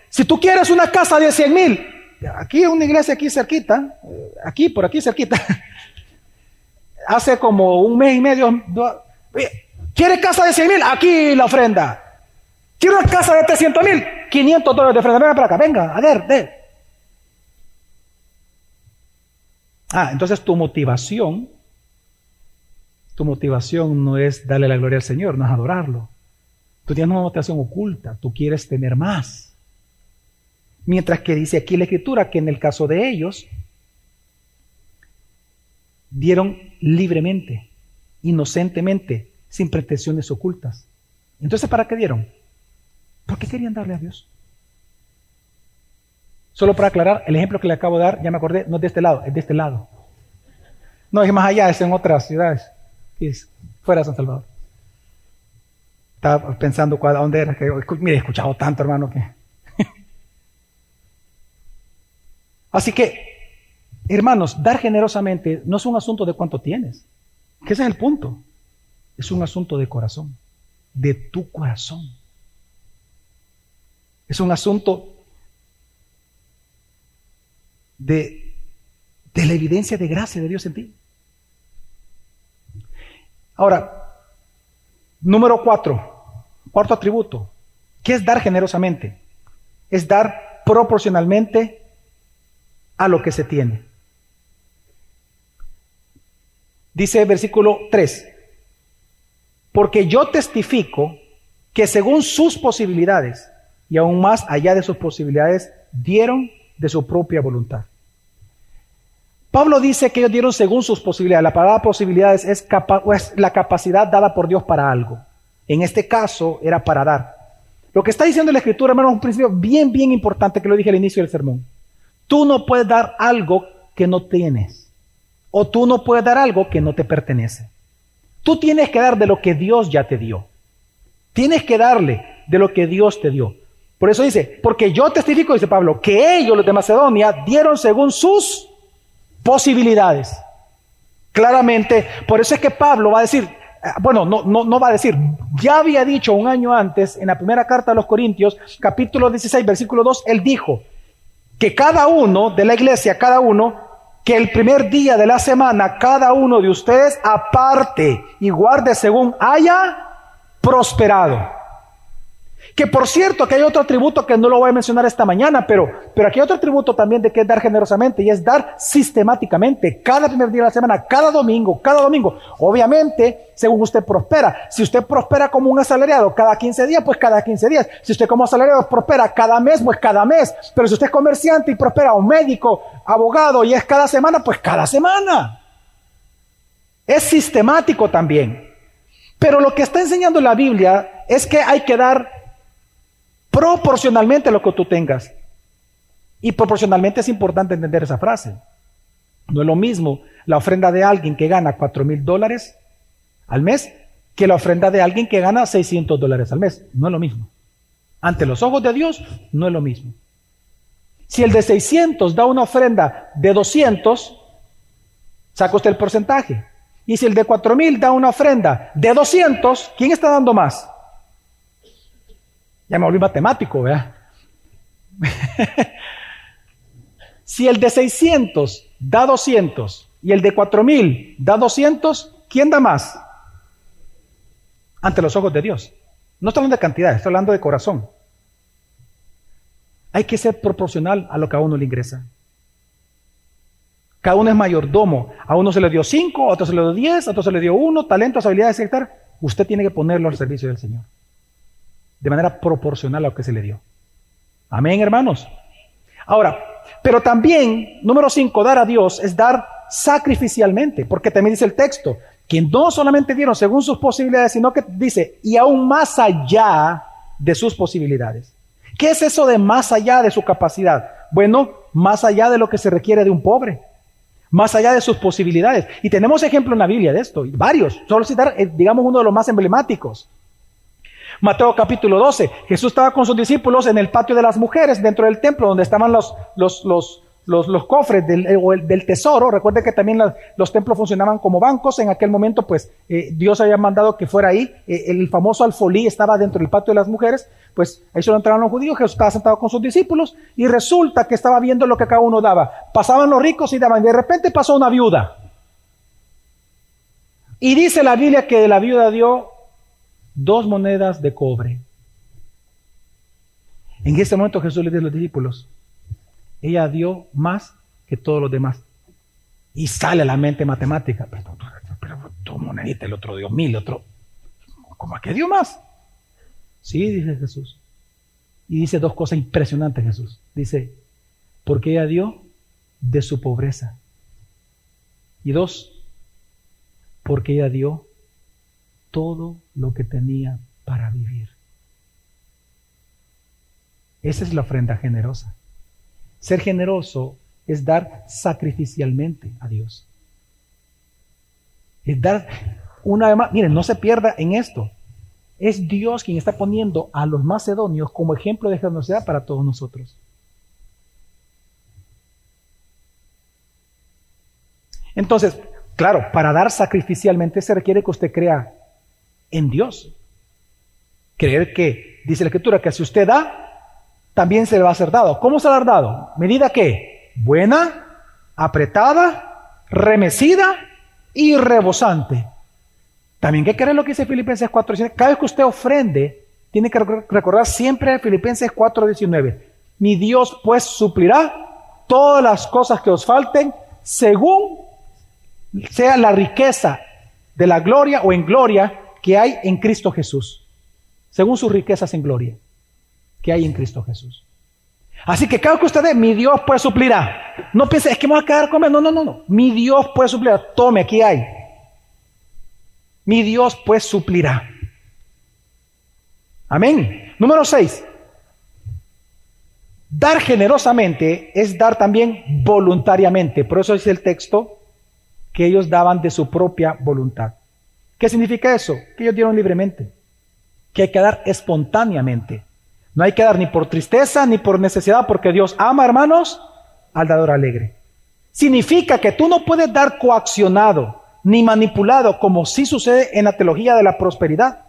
si tú quieres una casa de 100 mil, aquí una iglesia aquí cerquita, eh, aquí por aquí cerquita, hace como un mes y medio, ¿quiere casa de 100 mil? Aquí la ofrenda. ¿Quiere una casa de 300 mil? 500 dólares de ofrenda. Venga para acá, venga, a ver, ve. Ah, entonces tu motivación tu motivación no es darle la gloria al Señor, no es adorarlo. Tú tienes una motivación oculta, tú quieres tener más. Mientras que dice aquí la escritura que en el caso de ellos dieron libremente, inocentemente, sin pretensiones ocultas. Entonces, ¿para qué dieron? Porque querían darle a Dios. Solo para aclarar, el ejemplo que le acabo de dar, ya me acordé, no es de este lado, es de este lado. No, es más allá, es en otras ciudades fuera de San Salvador. Estaba pensando cuál, dónde era. Que, mire, he escuchado tanto, hermano, que. Así que, hermanos, dar generosamente no es un asunto de cuánto tienes. Que ese es el punto. Es un asunto de corazón. De tu corazón. Es un asunto de, de la evidencia de gracia de Dios en ti. Ahora, número cuatro, cuarto atributo, ¿qué es dar generosamente? Es dar proporcionalmente a lo que se tiene. Dice versículo 3, porque yo testifico que según sus posibilidades y aún más allá de sus posibilidades, dieron de su propia voluntad. Pablo dice que ellos dieron según sus posibilidades. La palabra posibilidades es, la capacidad dada por Dios para algo. En este caso era para dar. Lo que está diciendo la escritura, hermano, es un principio bien, bien importante que lo dije al inicio del sermón. Tú no puedes dar algo que no tienes. O tú no puedes dar algo que no te pertenece. Tú tienes que dar de lo que Dios ya te dio. Tienes que darle de lo que Dios te dio. Por eso dice, porque yo testifico, dice Pablo, que ellos, los de Macedonia, dieron según sus posibilidades. Claramente, por eso es que Pablo va a decir, eh, bueno, no, no, no va a decir, ya había dicho un año antes, en la primera carta a los Corintios, capítulo 16, versículo 2, él dijo que cada uno de la iglesia, cada uno, que el primer día de la semana, cada uno de ustedes aparte y guarde según haya prosperado. Que por cierto, que hay otro atributo que no lo voy a mencionar esta mañana, pero, pero aquí hay otro atributo también de que es dar generosamente y es dar sistemáticamente, cada primer día de la semana, cada domingo, cada domingo. Obviamente, según usted prospera. Si usted prospera como un asalariado cada 15 días, pues cada 15 días. Si usted como asalariado prospera cada mes, pues cada mes. Pero si usted es comerciante y prospera un médico, abogado y es cada semana, pues cada semana. Es sistemático también. Pero lo que está enseñando la Biblia es que hay que dar proporcionalmente lo que tú tengas. Y proporcionalmente es importante entender esa frase. No es lo mismo la ofrenda de alguien que gana cuatro mil dólares al mes que la ofrenda de alguien que gana 600 dólares al mes. No es lo mismo. Ante los ojos de Dios, no es lo mismo. Si el de 600 da una ofrenda de 200, saca usted el porcentaje. Y si el de 4000 da una ofrenda de 200, ¿quién está dando más? Ya me volví matemático, ¿verdad? si el de 600 da 200 y el de 4000 da 200, ¿quién da más? Ante los ojos de Dios. No estoy hablando de cantidad, estoy hablando de corazón. Hay que ser proporcional a lo que a uno le ingresa. Cada uno es mayordomo. A uno se le dio cinco, a otro se le dio diez, a otro se le dio uno, talentos, habilidades, etc. Usted tiene que ponerlo al servicio del Señor de manera proporcional a lo que se le dio. Amén, hermanos. Ahora, pero también, número cinco, dar a Dios es dar sacrificialmente, porque también dice el texto, que no solamente dieron según sus posibilidades, sino que dice, y aún más allá de sus posibilidades. ¿Qué es eso de más allá de su capacidad? Bueno, más allá de lo que se requiere de un pobre, más allá de sus posibilidades. Y tenemos ejemplo en la Biblia de esto, varios, solo citar, eh, digamos, uno de los más emblemáticos. Mateo capítulo 12. Jesús estaba con sus discípulos en el patio de las mujeres, dentro del templo, donde estaban los, los, los, los, cofres del, eh, del, tesoro. Recuerden que también los templos funcionaban como bancos. En aquel momento, pues eh, Dios había mandado que fuera ahí. Eh, el famoso alfolí estaba dentro del patio de las mujeres. Pues ahí solo entraron los judíos. Jesús estaba sentado con sus discípulos y resulta que estaba viendo lo que cada uno daba. Pasaban los ricos y daban. Y de repente pasó una viuda. Y dice la Biblia que la viuda dio dos monedas de cobre. En ese momento Jesús le dice a los discípulos, ella dio más que todos los demás. Y sale a la mente matemática, pero, pero, tu monedita, el otro dio mil, otro, ¿cómo es que dio más? Sí, dice Jesús. Y dice dos cosas impresionantes Jesús. Dice, porque ella dio de su pobreza. Y dos, porque ella dio todo lo que tenía para vivir. Esa es la ofrenda generosa. Ser generoso es dar sacrificialmente a Dios. Es dar una vez más, miren, no se pierda en esto. Es Dios quien está poniendo a los macedonios como ejemplo de generosidad para todos nosotros. Entonces, claro, para dar sacrificialmente se requiere que usted crea en Dios. Creer que, dice la Escritura, que si usted da, también se le va a ser dado. ¿Cómo se le ha dado? Medida que buena, apretada, remecida y rebosante. También que creer lo que dice Filipenses 4.19. Cada vez que usted ofrende, tiene que recordar siempre Filipenses 4.19. Mi Dios pues suplirá todas las cosas que os falten según sea la riqueza de la gloria o en gloria que hay en Cristo Jesús, según sus riquezas en gloria, que hay en Cristo Jesús. Así que cada que usted dé, mi Dios pues suplirá. No piense, es que voy a quedar comer. No, no, no, no. Mi Dios pues suplirá. Tome, aquí hay. Mi Dios pues suplirá. Amén. Número 6. Dar generosamente es dar también voluntariamente. Por eso dice el texto que ellos daban de su propia voluntad. ¿Qué significa eso? Que ellos dieron libremente, que hay que dar espontáneamente. No hay que dar ni por tristeza ni por necesidad, porque Dios ama, hermanos, al dador alegre. Significa que tú no puedes dar coaccionado ni manipulado, como sí sucede en la teología de la prosperidad.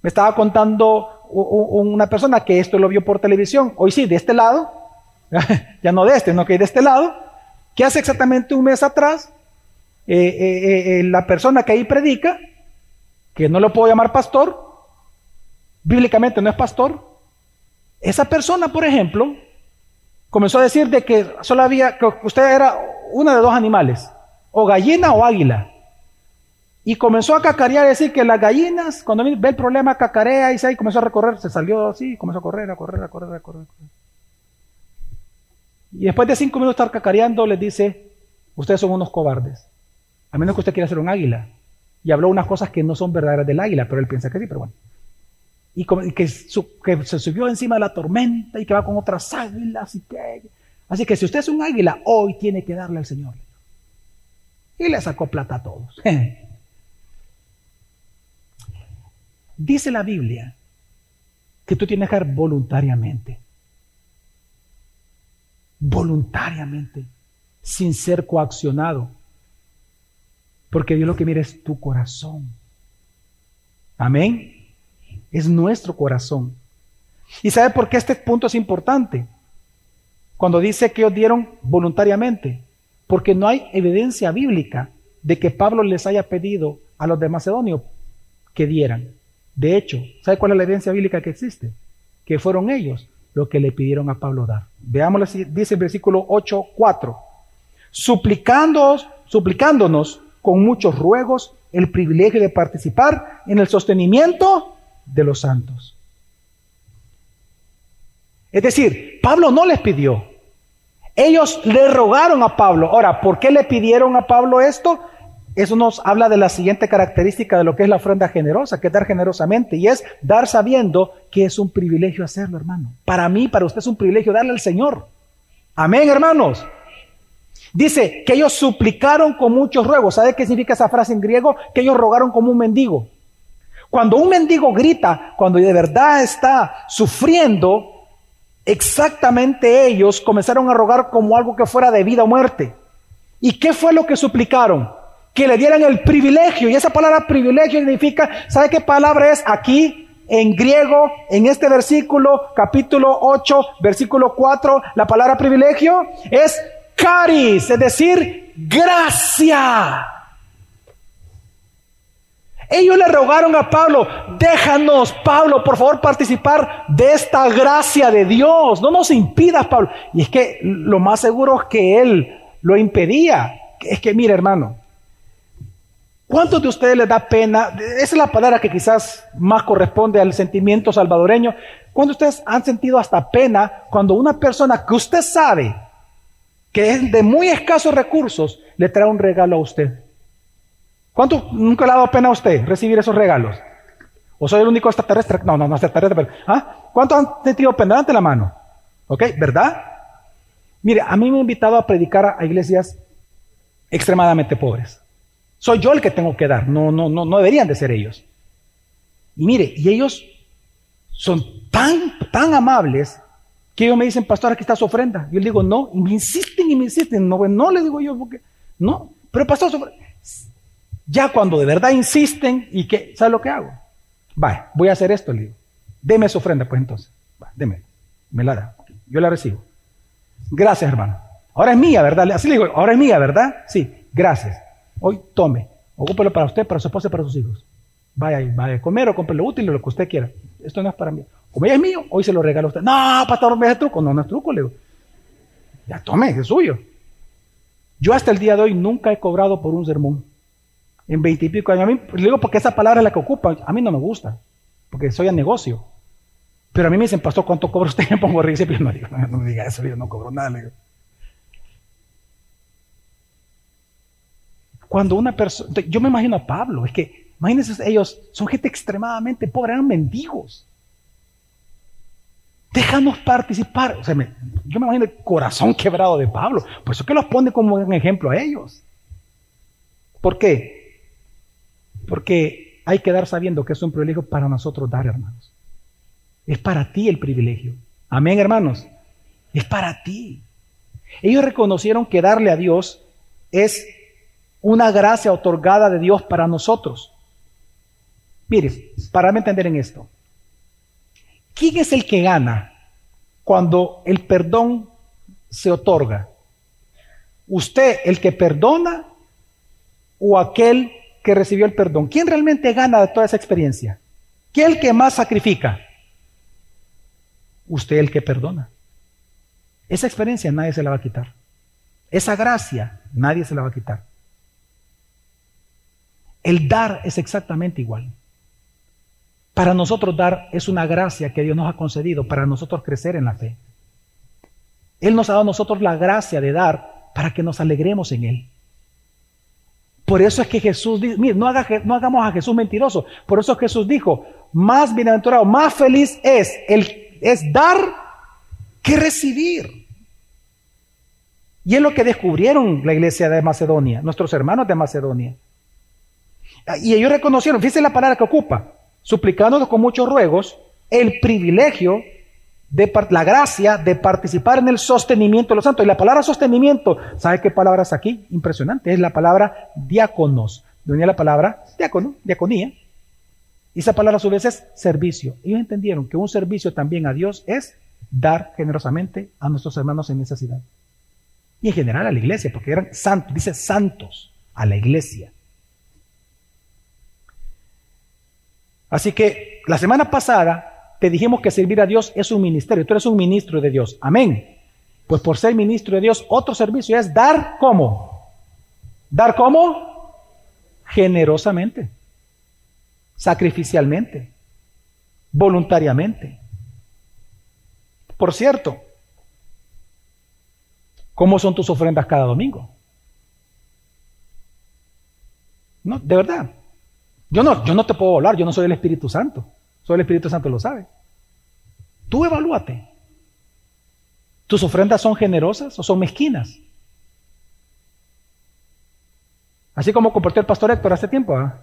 Me estaba contando una persona que esto lo vio por televisión, hoy sí, de este lado, ya no de este, no que de este lado, que hace exactamente un mes atrás eh, eh, eh, la persona que ahí predica, que no lo puedo llamar pastor, bíblicamente no es pastor, esa persona, por ejemplo, comenzó a decir de que solo había, que usted era una de dos animales, o gallina o águila. Y comenzó a cacarear, a decir que las gallinas, cuando ve el problema, cacarea y se comenzó a recorrer, se salió así, comenzó a correr, a correr, a correr, a correr. Y después de cinco minutos de estar cacareando, les dice, ustedes son unos cobardes, a menos que usted quiera ser un águila. Y habló unas cosas que no son verdaderas del águila, pero él piensa que sí, pero bueno. Y, que, que, se subió encima de la tormenta y que va con otras águilas. Y que... Así que si usted es un águila, hoy tiene que darle al Señor. Y le sacó plata a todos. Dice la Biblia que tú tienes que dar voluntariamente. Voluntariamente, sin ser coaccionado. Porque Dios lo que mira es tu corazón. Amén. Es nuestro corazón. ¿Y sabe por qué este punto es importante? Cuando dice que ellos dieron voluntariamente. Porque no hay evidencia bíblica de que Pablo les haya pedido a los de Macedonio que dieran. De hecho, ¿sabe cuál es la evidencia bíblica que existe? Que fueron ellos los que le pidieron a Pablo dar. Veámoslo, dice el versículo 8.4. Suplicándonos, suplicándonos con muchos ruegos el privilegio de participar en el sostenimiento de los santos. Es decir, Pablo no les pidió. Ellos le rogaron a Pablo. Ahora, ¿por qué le pidieron a Pablo esto? Eso nos habla de la siguiente característica de lo que es la ofrenda generosa, que es dar generosamente, y es dar sabiendo que es un privilegio hacerlo, hermano. Para mí, para usted es un privilegio darle al Señor. Amén, hermanos. Dice que ellos suplicaron con muchos ruegos. ¿Sabe qué significa esa frase en griego? Que ellos rogaron como un mendigo. Cuando un mendigo grita, cuando de verdad está sufriendo, exactamente ellos comenzaron a rogar como algo que fuera de vida o muerte. ¿Y qué fue lo que suplicaron? que le dieran el privilegio. Y esa palabra privilegio significa, ¿sabe qué palabra es aquí? En griego, en este versículo, capítulo 8, versículo 4, la palabra privilegio es caris, es decir, gracia. Ellos le rogaron a Pablo, déjanos, Pablo, por favor, participar de esta gracia de Dios. No nos impidas, Pablo. Y es que lo más seguro es que él lo impedía. Es que, mire, hermano, ¿Cuántos de ustedes les da pena? Esa es la palabra que quizás más corresponde al sentimiento salvadoreño. ¿Cuántos de ustedes han sentido hasta pena cuando una persona que usted sabe que es de muy escasos recursos le trae un regalo a usted? ¿Cuánto nunca le ha dado pena a usted recibir esos regalos? ¿O soy el único extraterrestre? No, no, no extraterrestre. ¿ah? ¿Cuántos han sentido pena? Dante la mano. ¿Ok? ¿Verdad? Mire, a mí me han invitado a predicar a iglesias extremadamente pobres. Soy yo el que tengo que dar, no, no, no, no deberían de ser ellos. Y mire, y ellos son tan, tan amables que ellos me dicen, pastor, aquí está su ofrenda. Yo le digo, no, y me insisten y me insisten. No, no le digo yo, porque, no, pero pastor, ya cuando de verdad insisten y que, ¿sabe lo que hago? Va, voy a hacer esto, le digo. Deme su ofrenda, pues entonces. Va, deme, me la da. Yo la recibo. Gracias, hermano. Ahora es mía, ¿verdad? Así le digo, ahora es mía, ¿verdad? Sí, gracias. Hoy tome, ocúpelo para usted, para su esposa y para sus hijos. Vaya, vaya a comer o compre lo útil o lo que usted quiera. Esto no es para mí. Como ya es mío, hoy se lo regalo a usted. No, pastor, me es truco. No, no es truco, le digo. Ya tome, es suyo. Yo hasta el día de hoy nunca he cobrado por un sermón. En veintipico años. A mí, le digo porque esa palabra es la que ocupa. A mí no me gusta. Porque soy a negocio. Pero a mí me dicen, pastor, ¿cuánto cobra usted? Me pongo risa y no, digo, no, no diga eso, yo no cobro nada. Le digo. Cuando una persona, yo me imagino a Pablo, es que, imagínense, ellos son gente extremadamente pobre, eran mendigos. Déjanos participar. O sea, yo me imagino el corazón quebrado de Pablo. Por eso que los pone como un ejemplo a ellos. ¿Por qué? Porque hay que dar sabiendo que es un privilegio para nosotros dar, hermanos. Es para ti el privilegio. Amén, hermanos. Es para ti. Ellos reconocieron que darle a Dios es una gracia otorgada de Dios para nosotros. Mire, para entender en esto, ¿quién es el que gana cuando el perdón se otorga? ¿Usted el que perdona o aquel que recibió el perdón? ¿Quién realmente gana de toda esa experiencia? ¿Qué es el que más sacrifica? Usted el que perdona. Esa experiencia nadie se la va a quitar. Esa gracia nadie se la va a quitar. El dar es exactamente igual. Para nosotros dar es una gracia que Dios nos ha concedido para nosotros crecer en la fe. Él nos ha dado a nosotros la gracia de dar para que nos alegremos en Él. Por eso es que Jesús dice, mire, no, hagamos a Jesús mentiroso. Por eso Jesús dijo, más bienaventurado, más feliz es, el, es dar que recibir. Y es lo que descubrieron la iglesia de Macedonia, nuestros hermanos de Macedonia. Y ellos reconocieron, fíjense la palabra que ocupa, suplicándonos con muchos ruegos el privilegio de la gracia de participar en el sostenimiento de los santos. Y la palabra sostenimiento, ¿sabe qué palabra es aquí? Impresionante, es la palabra diáconos. Venía la palabra diácono, diaconía. Y esa palabra a su vez es servicio. Ellos entendieron que un servicio también a Dios es dar generosamente a nuestros hermanos en necesidad y en general a la iglesia, porque eran santos, dice santos a la iglesia. Así que la semana pasada te dijimos que servir a Dios es un ministerio, tú eres un ministro de Dios, amén. Pues por ser ministro de Dios, otro servicio es dar cómo. ¿Dar cómo? Generosamente, sacrificialmente, voluntariamente. Por cierto, ¿Cómo son tus ofrendas cada domingo? No, de verdad. Yo no, yo no te puedo hablar, yo no soy el Espíritu Santo. Soy el Espíritu Santo, lo sabe. Tú evalúate. ¿Tus ofrendas son generosas o son mezquinas? Así como comportó el pastor Héctor hace tiempo, ¿ah?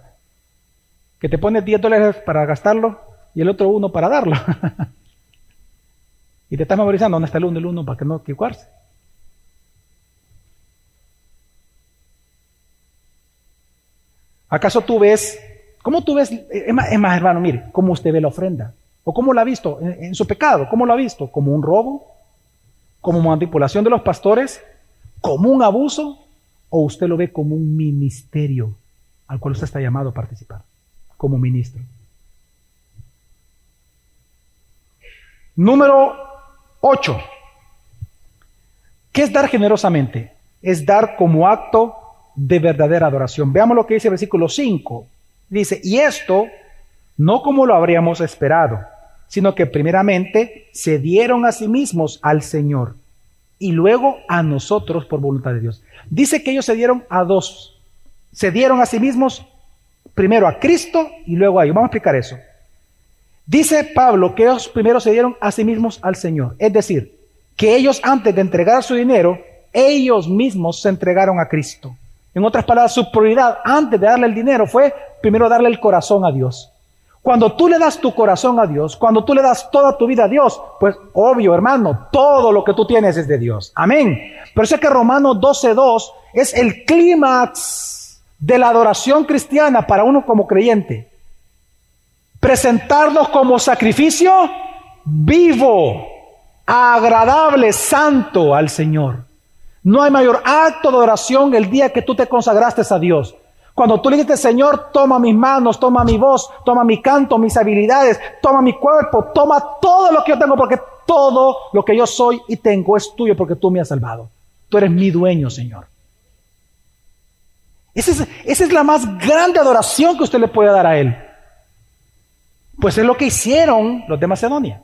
que te pone 10 dólares para gastarlo y el otro uno para darlo. y te estás memorizando dónde está el uno y el uno para que no equivocarse. ¿Acaso tú ves, cómo tú ves, es más, hermano, mire, cómo usted ve la ofrenda? ¿O cómo la ha visto en, su pecado? ¿Cómo lo ha visto? ¿Como un robo? ¿Como manipulación de los pastores? ¿Como un abuso? ¿O usted lo ve como un ministerio al cual usted está llamado a participar? Como ministro. Número 8. ¿Qué es dar generosamente? Es dar como acto de verdadera adoración. Veamos lo que dice el versículo 5. Dice, y esto no como lo habríamos esperado, sino que primeramente se dieron a sí mismos al Señor y luego a nosotros por voluntad de Dios. Dice que ellos se dieron a dos. Se dieron a sí mismos primero a Cristo y luego a ellos. Vamos a explicar eso. Dice Pablo que ellos primero se dieron a sí mismos al Señor. Es decir, que ellos antes de entregar su dinero, ellos mismos se entregaron a Cristo. En otras palabras, su prioridad antes de darle el dinero fue primero darle el corazón a Dios. Cuando tú le das tu corazón a Dios, cuando tú le das toda tu vida a Dios, pues obvio, hermano, todo lo que tú tienes es de Dios. Amén. Pero sé que Romanos 12.2 es el clímax de la adoración cristiana para uno como creyente. Presentarnos como sacrificio vivo, agradable, santo al Señor. No hay mayor acto de oración el día que tú te consagraste a Dios. Cuando tú le dijiste, Señor, toma mis manos, toma mi voz, toma mi canto, mis habilidades, toma mi cuerpo, toma todo lo que yo tengo, porque todo lo que yo soy y tengo es tuyo porque tú me has salvado. Tú eres mi dueño, Señor. Esa es, esa es la más grande adoración que usted le puede dar a Él. Pues es lo que hicieron los de Macedonia.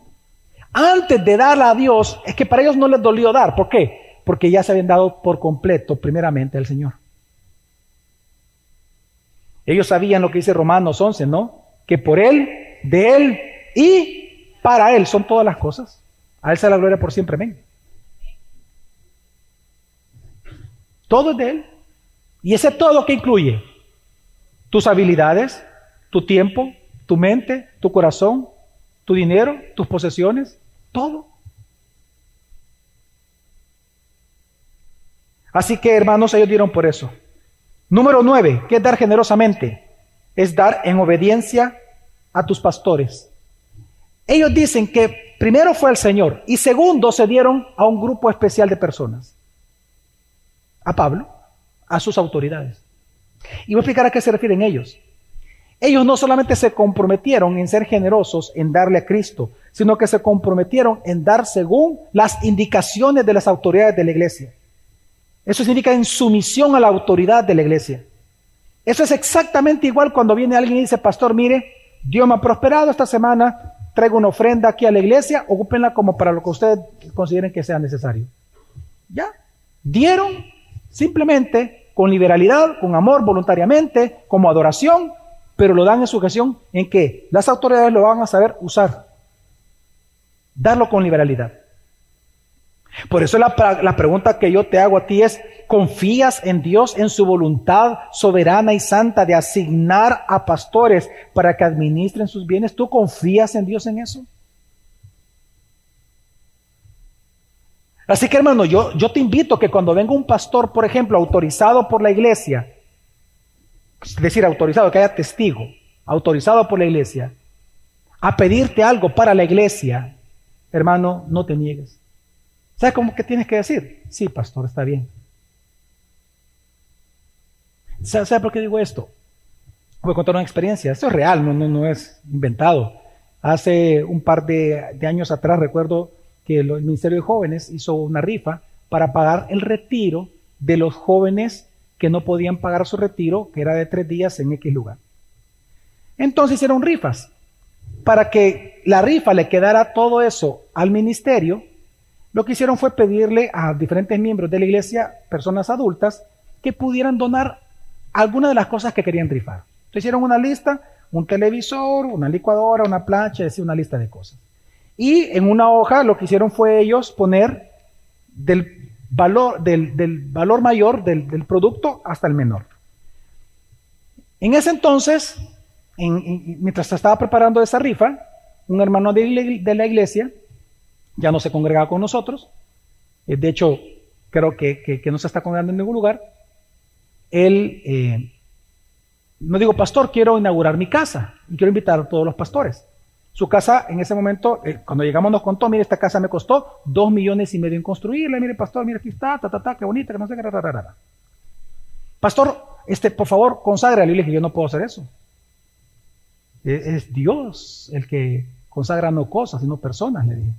Antes de darla a Dios, es que para ellos no les dolió dar. ¿Por qué? Porque ya se habían dado por completo primeramente al Señor. Ellos sabían lo que dice Romanos 11, ¿no? Que por Él, de Él y para Él son todas las cosas. A Él sea la gloria por siempre, amén. Todo es de Él. Y ese todo que incluye tus habilidades, tu tiempo, tu mente, tu corazón, tu dinero, tus posesiones, todo. Así que hermanos, ellos dieron por eso. Número nueve, ¿qué es dar generosamente? Es dar en obediencia a tus pastores. Ellos dicen que primero fue el Señor y segundo se dieron a un grupo especial de personas. A Pablo, a sus autoridades. Y voy a explicar a qué se refieren ellos. Ellos no solamente se comprometieron en ser generosos, en darle a Cristo, sino que se comprometieron en dar según las indicaciones de las autoridades de la iglesia. Eso significa en sumisión a la autoridad de la iglesia. Eso es exactamente igual cuando viene alguien y dice, pastor, mire, Dios me ha prosperado esta semana, traigo una ofrenda aquí a la iglesia, ocúpenla como para lo que ustedes consideren que sea necesario. Ya, dieron simplemente con liberalidad, con amor, voluntariamente, como adoración, pero lo dan en sujeción en que las autoridades lo van a saber usar. Darlo con liberalidad. Por eso la, la, pregunta que yo te hago a ti es, ¿confías en Dios, en su voluntad soberana y santa de asignar a pastores para que administren sus bienes? ¿Tú confías en Dios en eso? Así que hermano, yo, yo te invito que cuando venga un pastor, por ejemplo, autorizado por la iglesia, es decir, autorizado, que haya testigo, autorizado por la iglesia, a pedirte algo para la iglesia, hermano, no te niegues. ¿Sabes cómo que tienes que decir? Sí, pastor, está bien. ¿Sabe por qué digo esto? Voy a contar una experiencia. Esto es real, no, no, no es inventado. Hace un par de, de años atrás recuerdo que el Ministerio de Jóvenes hizo una rifa para pagar el retiro de los jóvenes que no podían pagar su retiro, que era de tres días en X lugar. Entonces hicieron rifas. Para que la rifa le quedara todo eso al ministerio, lo que hicieron fue pedirle a diferentes miembros de la iglesia, personas adultas, que pudieran donar algunas de las cosas que querían rifar. Entonces hicieron una lista, un televisor, una licuadora, una plancha, es decir, una lista de cosas. Y en una hoja lo que hicieron fue ellos poner del valor, del, valor mayor del, producto hasta el menor. En ese entonces, mientras se estaba preparando esa rifa, un hermano de la iglesia ya no se congregaba con nosotros. Eh, de hecho, creo que, no se está congregando en ningún lugar. Él eh, no digo, pastor, quiero inaugurar mi casa y quiero invitar a todos los pastores. Su casa en ese momento, eh, cuando llegamos nos contó, mire, esta casa me costó dos millones y medio en construirla, mire, pastor, mire, aquí está, ta, ta, ta, qué bonita, que no sé qué, Pastor, este, por favor, consagre. Y le dije, yo no puedo hacer eso. Es, Dios el que consagra no cosas, sino personas, le dije.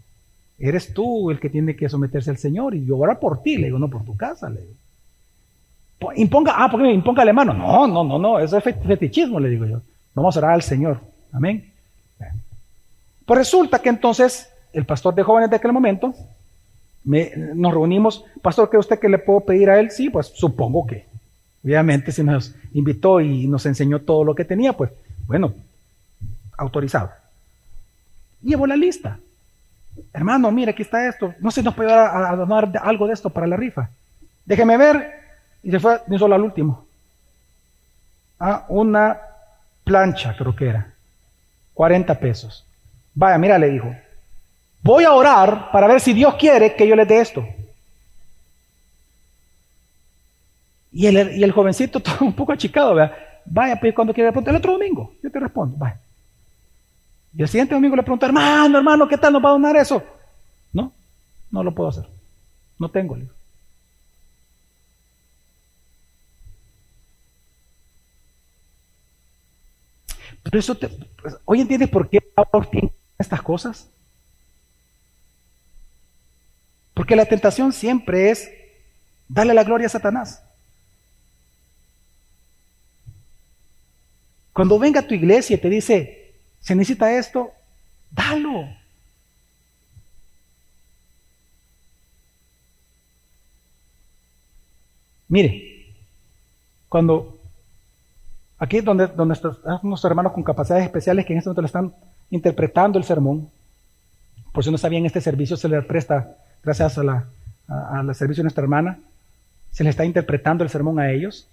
Eres tú el que tiene que someterse al Señor y yo ahora por ti, le digo, no por tu casa, le digo. Imponga, ah, porque me imponga la mano. No, no, no, no, eso es fetichismo, le digo yo. Vamos a orar al Señor. Amén. Pues resulta que entonces el pastor de jóvenes de aquel momento, nos reunimos, pastor, ¿cree usted que le puedo pedir a él? Sí, pues supongo que. Obviamente, si nos invitó y nos enseñó todo lo que tenía, pues bueno, autorizado. Llevo la lista. Hermano, mire, aquí está esto. No sé si nos puede dar a, donar algo de esto para la rifa. Déjeme ver. Y se fue ni solo al último. A una plancha, creo que era. 40 pesos. Vaya, mira, le dijo. Voy a orar para ver si Dios quiere que yo le dé esto. Y el, y el jovencito, todo un poco achicado, ¿verdad? Vaya, pues cuando quiere el otro domingo, yo te respondo. Vaya. Y el siguiente domingo le pregunto, hermano, hermano, ¿qué tal nos va a donar eso? No, no lo puedo hacer. No tengo, le Pero eso te, hoy entiendes por qué Pablo tiene estas cosas. Porque la tentación siempre es darle la gloria a Satanás. Cuando venga a tu iglesia y te dice, se necesita esto, dalo. Mire, cuando aquí es donde, donde nuestros hermanos con capacidades especiales que en este momento le están interpretando el sermón, por si no sabían, este servicio se le presta gracias a la, al servicio de nuestra hermana, se le está interpretando el sermón a ellos,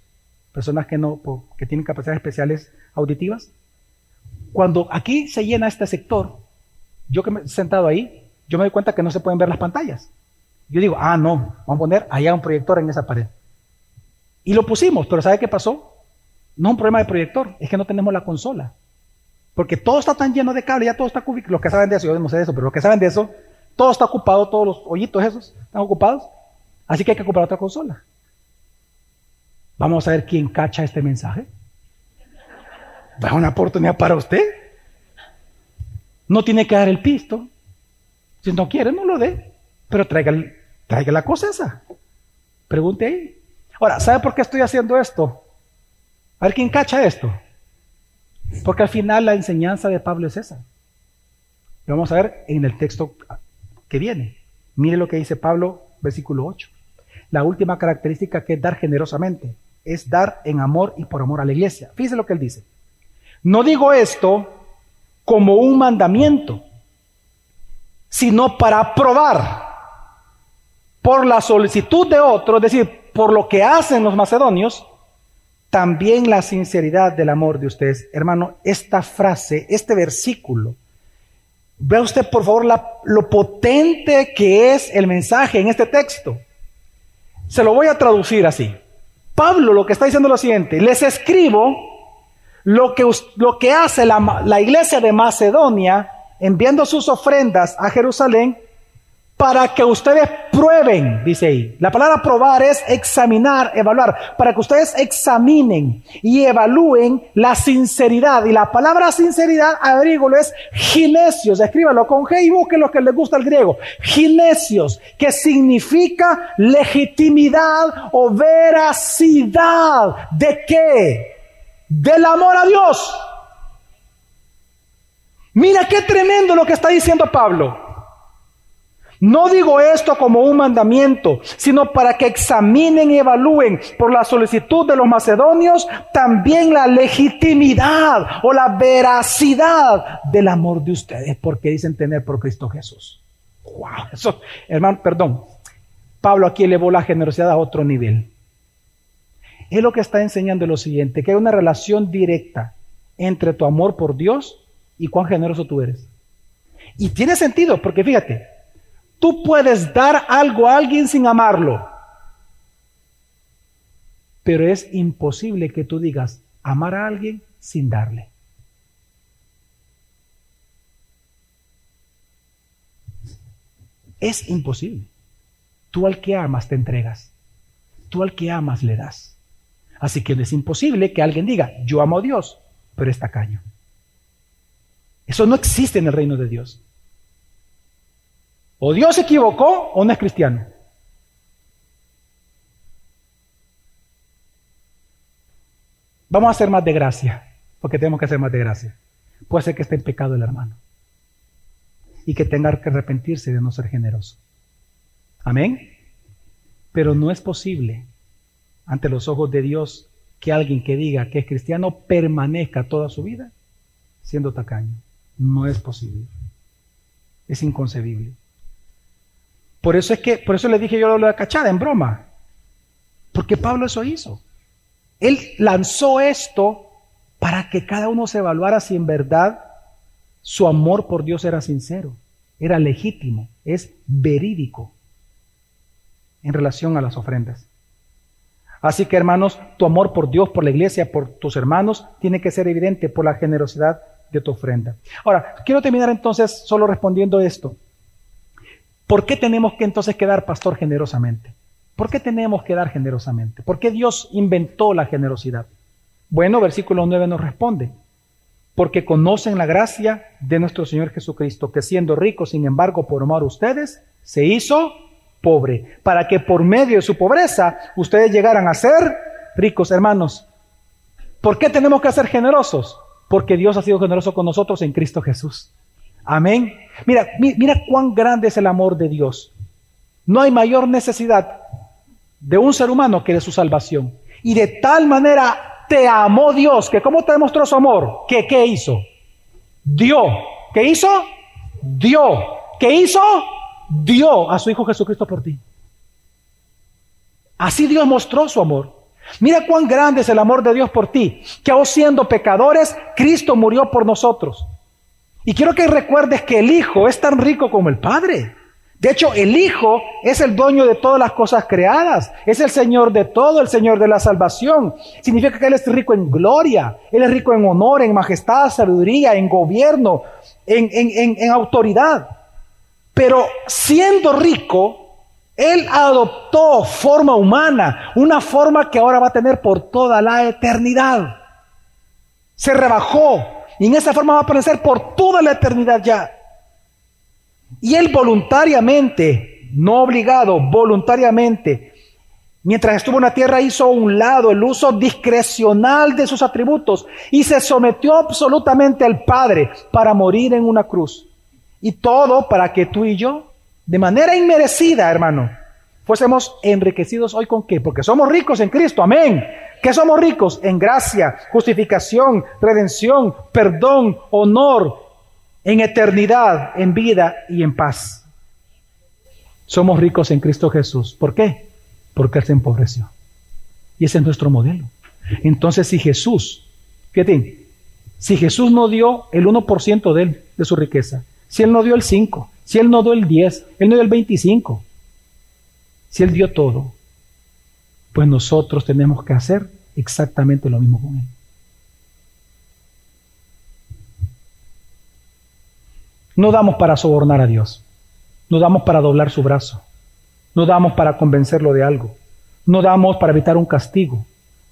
personas que, no, que tienen capacidades especiales auditivas. Cuando aquí se llena este sector, yo que me he sentado ahí, yo me doy cuenta que no se pueden ver las pantallas. Yo digo, ah, no, vamos a poner allá un proyector en esa pared. Y lo pusimos, pero ¿sabe qué pasó? No es un problema de proyector, es que no tenemos la consola. Porque todo está tan lleno de cable, ya todo está cubierto. Los que saben de eso, yo no sé de eso, pero los que saben de eso, todo está ocupado, todos los hoyitos esos están ocupados. Así que hay que comprar otra consola. Vamos a ver quién cacha este mensaje. Va una oportunidad para usted. No tiene que dar el pisto. Si no quiere, no lo dé. Pero traiga, traiga la cosa esa. Pregunte ahí. Ahora, ¿sabe por qué estoy haciendo esto? A ver quién cacha esto. Porque al final la enseñanza de Pablo es esa. Lo vamos a ver en el texto que viene. Mire lo que dice Pablo, versículo 8. La última característica que es dar generosamente es dar en amor y por amor a la iglesia. Fíjese lo que él dice. No digo esto como un mandamiento, sino para probar por la solicitud de otro, es decir, por lo que hacen los macedonios, también la sinceridad del amor de ustedes. Hermano, esta frase, este versículo, vea usted por favor lo potente que es el mensaje en este texto. Se lo voy a traducir así. Pablo lo que está diciendo es lo siguiente, les escribo lo que, lo que hace la, la iglesia de Macedonia enviando sus ofrendas a Jerusalén para que ustedes prueben, dice ahí. La palabra probar es examinar, evaluar, para que ustedes examinen y evalúen la sinceridad. Y la palabra sinceridad, agrígolo, es ginesios. Escríbalo con G y busquen lo que les gusta el griego. Ginesios, que significa legitimidad o veracidad. ¿De qué? Del amor a Dios. Mira qué tremendo lo que está diciendo Pablo. No digo esto como un mandamiento, sino para que examinen y evalúen por la solicitud de los macedonios también la legitimidad o la veracidad del amor de ustedes, porque dicen tener por Cristo Jesús. Wow, hermano, perdón. Pablo aquí elevó la generosidad a otro nivel. Es lo que está enseñando lo siguiente, que hay una relación directa entre tu amor por Dios y cuán generoso tú eres. Y tiene sentido, porque fíjate, Tú puedes dar algo a alguien sin amarlo. Pero es imposible que tú digas amar a alguien sin darle. Es imposible. Tú al que amas te entregas. Tú al que amas le das. Así que es imposible que alguien diga, yo amo a Dios, pero es tacaño. Eso no existe en el reino de Dios. O Dios se equivocó o no es cristiano. Vamos a hacer más de gracia, porque tenemos que hacer más de gracia. Puede ser que esté en pecado el hermano y que tenga que arrepentirse de no ser generoso. Amén. Pero no es posible ante los ojos de Dios que alguien que diga que es cristiano permanezca toda su vida siendo tacaño. No es posible. Es inconcebible. Por eso es que, por eso le dije yo la cachada en broma. Porque Pablo eso hizo. Él lanzó esto para que cada uno se evaluara si en verdad su amor por Dios era sincero, era legítimo, es verídico en relación a las ofrendas. Así que hermanos, tu amor por Dios, por la iglesia, por tus hermanos, tiene que ser evidente por la generosidad de tu ofrenda. Ahora, quiero terminar entonces solo respondiendo esto. ¿Por qué tenemos que entonces quedar pastor generosamente? ¿Por qué tenemos que dar generosamente? ¿Por qué Dios inventó la generosidad? Bueno, versículo 9 nos responde, porque conocen la gracia de nuestro Señor Jesucristo, que siendo rico, sin embargo, por amor a ustedes, se hizo pobre, para que por medio de su pobreza ustedes llegaran a ser ricos, hermanos. ¿Por qué tenemos que ser generosos? Porque Dios ha sido generoso con nosotros en Cristo Jesús. Amén. Mira, mira cuán grande es el amor de Dios. No hay mayor necesidad de un ser humano que de su salvación. Y de tal manera te amó Dios, que cómo te demostró su amor, que qué hizo? Dio. ¿Qué hizo? Dio. ¿Qué hizo? Dio a su Hijo Jesucristo por ti. Así Dios mostró su amor. Mira cuán grande es el amor de Dios por ti, que aún siendo pecadores, Cristo murió por nosotros. Y quiero que recuerdes que el Hijo es tan rico como el Padre. De hecho, el Hijo es el dueño de todas las cosas creadas, es el Señor de todo, el Señor de la salvación. Significa que Él es rico en gloria, Él es rico en honor, en majestad, sabiduría, en gobierno, en, en autoridad. Pero siendo rico, Él adoptó forma humana, una forma que ahora va a tener por toda la eternidad. Se rebajó y en esa forma va a permanecer por toda la eternidad ya. Y él voluntariamente, no obligado, voluntariamente, mientras estuvo en la tierra hizo a un lado el uso discrecional de sus atributos y se sometió absolutamente al Padre para morir en una cruz. Y todo para que tú y yo, de manera inmerecida, hermano, fuésemos enriquecidos hoy con qué? Porque somos ricos en Cristo, amén. ¿Qué somos ricos? En gracia, justificación, redención, perdón, honor, en eternidad, en vida y en paz. Somos ricos en Cristo Jesús. ¿Por qué? Porque Él se empobreció. Y ese es nuestro modelo. Entonces, si Jesús, fíjate, si Jesús no dio el 1% de él, de su riqueza, si Él no dio el 5, si Él no dio el 10, Él no dio el 25, si Él dio todo, pues nosotros tenemos que hacer exactamente lo mismo con Él. No damos para sobornar a Dios, no damos para doblar su brazo, no damos para convencerlo de algo, no damos para evitar un castigo,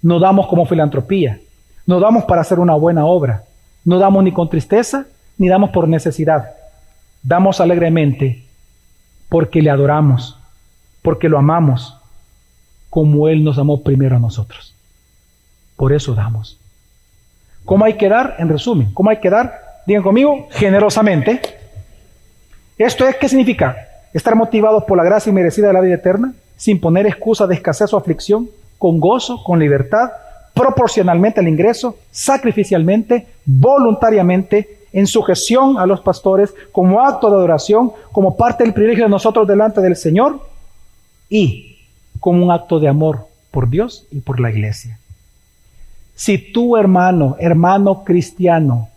no damos como filantropía, no damos para hacer una buena obra, no damos ni con tristeza, ni damos por necesidad, damos alegremente porque le adoramos, porque lo amamos como Él nos amó primero a nosotros. Por eso damos. ¿Cómo hay que dar? En resumen, ¿cómo hay que dar? Digan conmigo, generosamente. ¿Esto es qué significa? Estar motivados por la gracia merecida de la vida eterna, sin poner excusa de escasez o aflicción, con gozo, con libertad, proporcionalmente al ingreso, sacrificialmente, voluntariamente, en sujeción a los pastores, como acto de adoración, como parte del privilegio de nosotros delante del Señor, y como un acto de amor por Dios y por la iglesia. Si tú, hermano, hermano cristiano,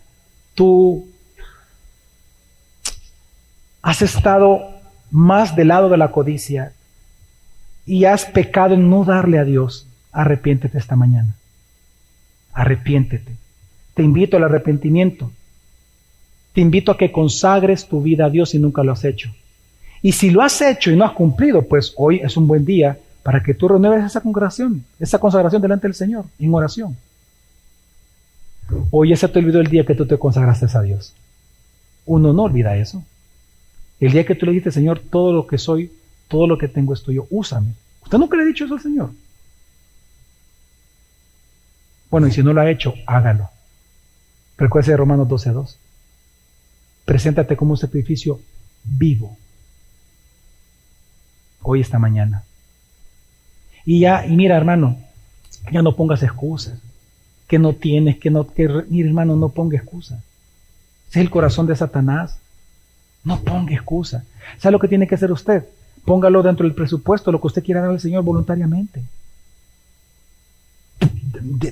tú has estado más del lado de la codicia y has pecado en no darle a Dios, arrepiéntete esta mañana. Arrepiéntete. Te invito al arrepentimiento. Te invito a que consagres tu vida a Dios si nunca lo has hecho. Y si lo has hecho y no has cumplido, pues hoy es un buen día para que tú renueves esa consagración, esa consagración delante del Señor, en oración. Hoy ya se te olvidó el día que tú te consagraste a Dios. Uno no olvida eso. El día que tú le dijiste, Señor, todo lo que soy, todo lo que tengo es tuyo, úsame. ¿Usted nunca le ha dicho eso al Señor? Bueno, y si no lo ha hecho, hágalo. Recuerde Romanos 12.2. Preséntate como un sacrificio vivo, hoy, esta mañana. Y ya, y mira, hermano, ya no pongas excusas, que no tienes, que no, que, mira, hermano, no ponga excusas. es el corazón de Satanás. No ponga excusa. ¿Sabe lo que tiene que hacer usted? Póngalo dentro del presupuesto, lo que usted quiera dar al Señor voluntariamente.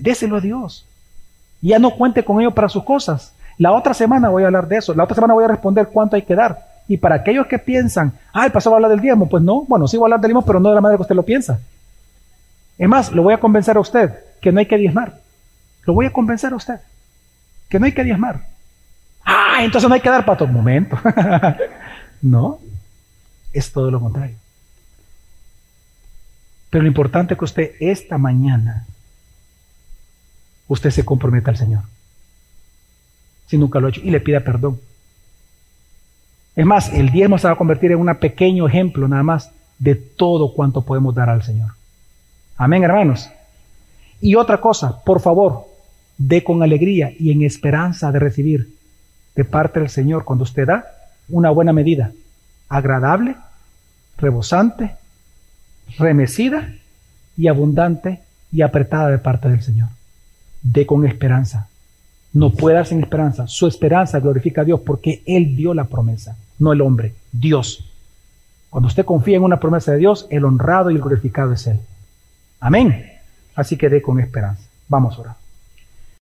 Déselo a Dios. Ya no cuente con ello para sus cosas. La otra semana voy a hablar de eso. La otra semana voy a responder cuánto hay que dar. Y para aquellos que piensan, ah, el pastor va a hablar del diezmo, pues no, bueno, sí voy a hablar del diezmo, pero no de la manera que usted lo piensa. Es más, lo voy a convencer a usted que no hay que diezmar. Lo voy a convencer a usted que no hay que diezmar. Ah, entonces no hay que dar para todo momento. no, es todo lo contrario. Pero lo importante es que usted esta mañana, usted se comprometa al Señor. Si nunca lo ha hecho y le pida perdón. Es más, el diezmo se va a convertir en un pequeño ejemplo nada más de todo cuanto podemos dar al Señor. Amén, hermanos. Y otra cosa, por favor, dé con alegría y en esperanza de recibir de parte del Señor cuando usted da una buena medida, agradable, rebosante, remecida y abundante y apretada de parte del Señor. Dé con esperanza. No puede dar sin esperanza. Su esperanza glorifica a Dios porque Él dio la promesa no el hombre, Dios. Cuando usted confía en una promesa de Dios, el honrado y el glorificado es Él. Amén. Así que dé con esperanza. Vamos a orar.